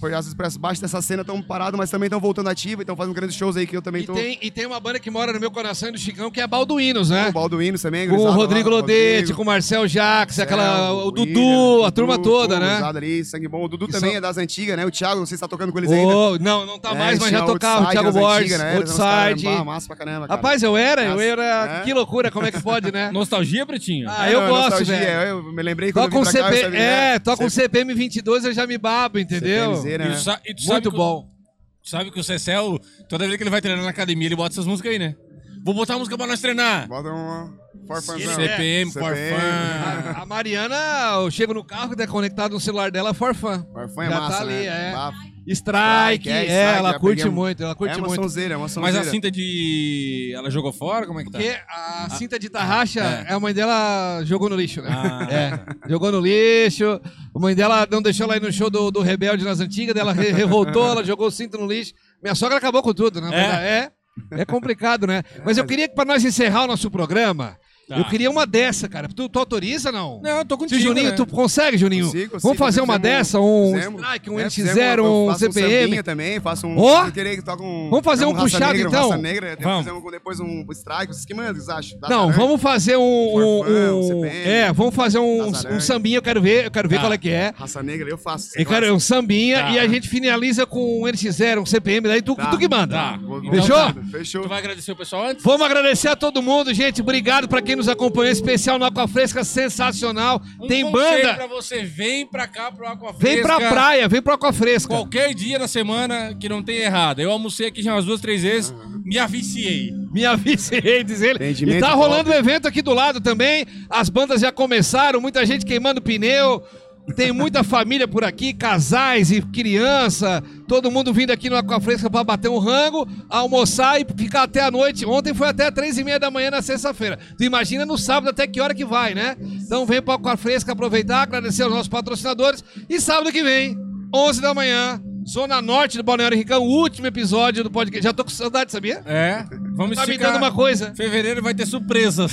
Foi, às vezes, pra baixo dessa cena estão parados, mas também estão voltando ativa, estão fazendo grandes shows aí que eu também E tô... tem, e tem uma banda que mora no meu coração e do Chicão, que é a Balduínos, né? O Balduínos também, Com o lá, Rodrigo Lodete, Rodrigo. com o Marcel Jacques, aquela, o Dudu, William, a turma toda, né? ali, sangue bom. O Dudu Que também são- é das antigas, né? O Thiago, não sei se tá tocando com eles ainda. Ô, não, não tá É, mais, mas já tocava. O Thiago Borges, antigas, né? Outside. bah, massa pra caramba, cara. Rapaz, eu era, eu era. é? Que loucura, como é que pode, né? Nostalgia, Pretinho? Ah, eu Não, gosto, nostalgia, velho. Eu me lembrei quando eu vim pra cá, eu é, né? toca um CP, CPM 22, eu já me babo, entendeu? E né? e tu Muito que bom. tu sabe que o Cecel, toda vez que ele vai treinar na academia, ele bota essas músicas aí, né? Vou botar a música pra nós treinar. Bota um forfanzão. Ele é. CPM, fun. A, a Mariana, eu chego no carro, tá conectado no celular dela, forfã. Forfã é Já massa, tá ali, né? é. Strike, é, é, Strike, ela curte muito, ela curte É uma muito. sonzeira, é uma Mas sonzeira. a cinta de. Ela jogou fora? Como é que tá? Porque a cinta de tarraxa, É. a mãe dela jogou no lixo, né? Ah. É, jogou no lixo. A mãe dela não deixou ela ir no show do, do Rebelde nas antigas, dela re- revoltou, ela jogou o cinto no lixo. Minha sogra acabou com tudo, né? Mas É, é complicado, né? Mas eu queria que pra nós encerrar o nosso programa, Tá. eu queria uma dessa, cara. Tu, tu autoriza, não? Não, eu tô Se contigo. Juninho, né? tu consegue, Juninho? Consigo, consigo. Vamos fazer uma dessa, um fizemos. strike, um É, NX0, fizemos, um faço CPM. sambinha também, faço um... Toque um... Vamos fazer um Raça puxado, negra, então? Raça negra, depois Vamos. fizemos depois um strike, vocês que mandam, vocês acham? Dá Não, vamos fazer um, um, um um- CPM, é, vamos fazer um, um sambinha, eu quero ver, eu quero ver Tá. qual é que é. Raça negra, eu faço. Eu quero um sambinha Tá. e a gente finaliza com um NX0, um CPM, daí tu, Tá. tu que manda. Tá. Fechou? Fechou. Tu vai agradecer o pessoal antes? Vamos agradecer a todo mundo, gente. Obrigado pra quem nos acompanhou. Especial no Aqua Fresca, sensacional. Um Tem banda. pra você, vem pra cá pro Aqua Vem pra Fresca. praia, vem pro Aqua Fresca. Qualquer dia na semana que não tem errado. Eu almocei aqui já umas duas, três vezes, me aviciei. Me avisei, diz ele. E tá rolando o evento aqui do lado também. As bandas já começaram, muita gente queimando pneu. Tem muita família por aqui, casais e criança. Todo mundo vindo aqui no Aquafresca pra bater um rango, almoçar e ficar até a noite. Ontem foi até três e meia da manhã na sexta-feira. Tu imagina no sábado até que hora que vai, né? Então vem pro Aquafresca aproveitar, agradecer aos nossos patrocinadores. E sábado que vem, 11 da manhã, Zona Norte do Balneário Ricão, o último episódio do podcast. Já tô com saudade, sabia? É, vamos Tá me esticar. dando uma coisa. Fevereiro vai ter surpresas.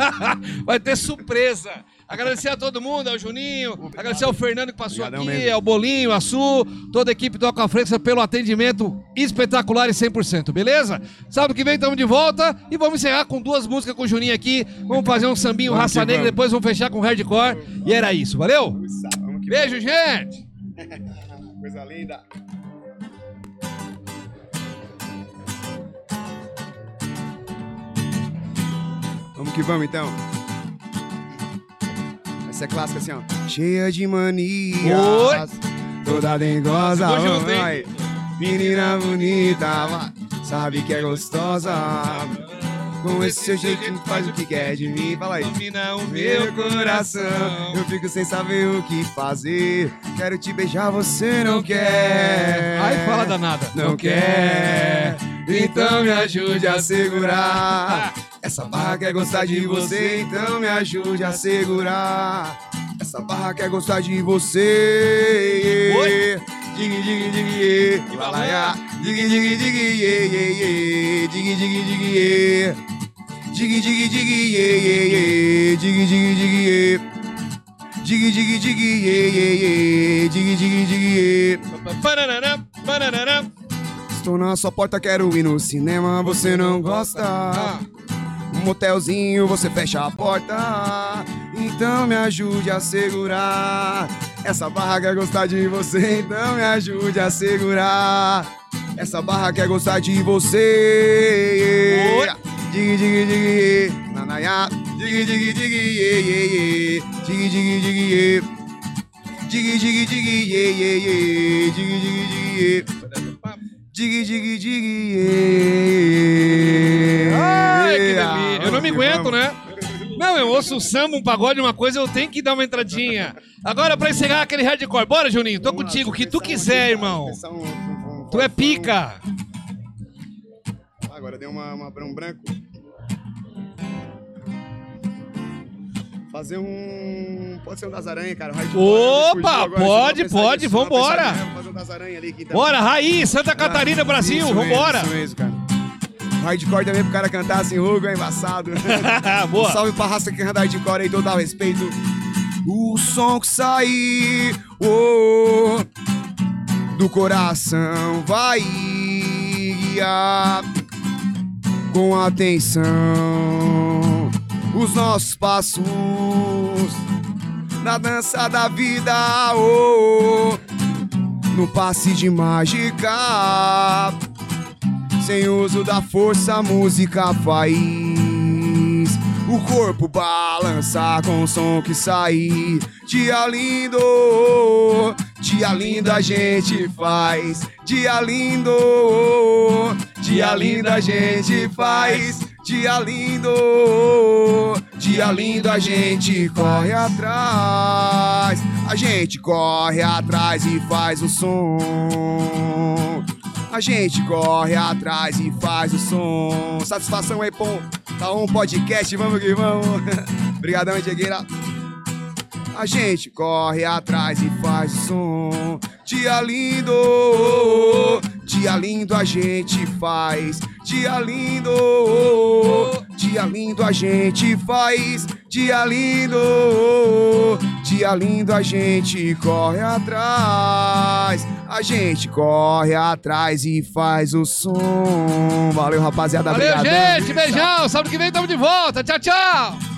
Vai ter surpresa. Agradecer a todo mundo, ao Juninho, agradecer ao Fernando que passou Obrigadão aqui, mesmo. ao Bolinho, a Su, toda a equipe do Aquafresca pelo atendimento espetacular e 100%, beleza? Sábado que vem estamos de volta e vamos encerrar com duas músicas com o Juninho aqui. Vamos fazer um sambinho Vamos raça negra, depois vamos fechar com hardcore. E era isso, valeu? Vamos Beijo, gente! Coisa linda. Vamos que vamos então. Essa é clássica assim, ó. Cheia de manias. Toda dengosa. Vai. Menina bonita, vai. sabe que é gostosa. Com esse seu jeito faz o que quer de mim. Fala aí. Domina o Meu coração, eu fico sem saber o que fazer. Quero te beijar, você não quer. Ai, fala danada. Não quer, então me ajude a segurar. Essa barra quer gostar de você, então me ajude a segurar. Essa barra quer gostar de você. Oi. Dig, dig, dig, yeah. Himalaia. Dig, dig, dig, yeah, yeah, yeah. Dig, dig, dig, yeah. Dig, dig, dig, yeah, yeah, yeah. Dig, dig, dig, yeah. Dig, dig, dig, yeah, yeah, yeah. Dig, dig, dig, yeah. Bananana, bananana. Estou na sua porta, quero ir no cinema, você não gosta. Um motelzinho, você fecha a porta. Então me ajude a segurar. Essa barra quer gostar de você, então me ajude a segurar. Essa barra quer gostar de você. Dig, dig, dig, nanaya. Dig, dig, dig, ye, ye, ye. Dig, dig, dig, ye. Dig, dig, dig, ye, ye, ye. Dig, dig, dig, ye. Dig, dig, dig, ye. Ai, que delícia. Eu não me que aguento, né? Não, eu ouço samba, um pagode, uma coisa, eu tenho que dar uma entradinha. Agora, pra encerrar aquele hardcore. Bora, Juninho, tô Vamos contigo, o que tu um quiser, irmão. um- Tu é pica. Agora deu uma, uma um branco. Fazer um. Pode ser um das aranhas, cara. Opa, agora, pode, pode, pensadinha, vambora. Fazer um das aranhas ali então. Bora, Raiz, Santa Catarina, Brasil, Isso mesmo, vambora. Isso mesmo, cara. Hardcore também pro cara cantar assim, Hugo é embaçado. Um Boa. salve pra raça que canta hardcore aí, total respeito. O som que sair oh, do coração vai guiar com atenção os nossos passos na dança da vida. Oh, no passe de mágica. Sem uso da força, a música faz o corpo balançar com o som que sair. Dia lindo, dia lindo a gente faz. Dia lindo, dia lindo a gente faz. Dia lindo, dia lindo a gente corre atrás. A gente corre atrás e faz o som. A gente corre atrás e faz o som. Satisfação aí, pô. Tá um podcast, vamos que vamos. Obrigadão, Diegueira. A gente corre atrás e faz o som. Dia lindo, dia lindo a gente faz. Dia lindo, dia lindo a gente faz. Dia lindo, dia lindo a gente corre atrás. A gente corre atrás e faz o som. Valeu, rapaziada. Valeu, obrigadão. gente, beijão, sábado que vem tamo de volta, tchau, tchau.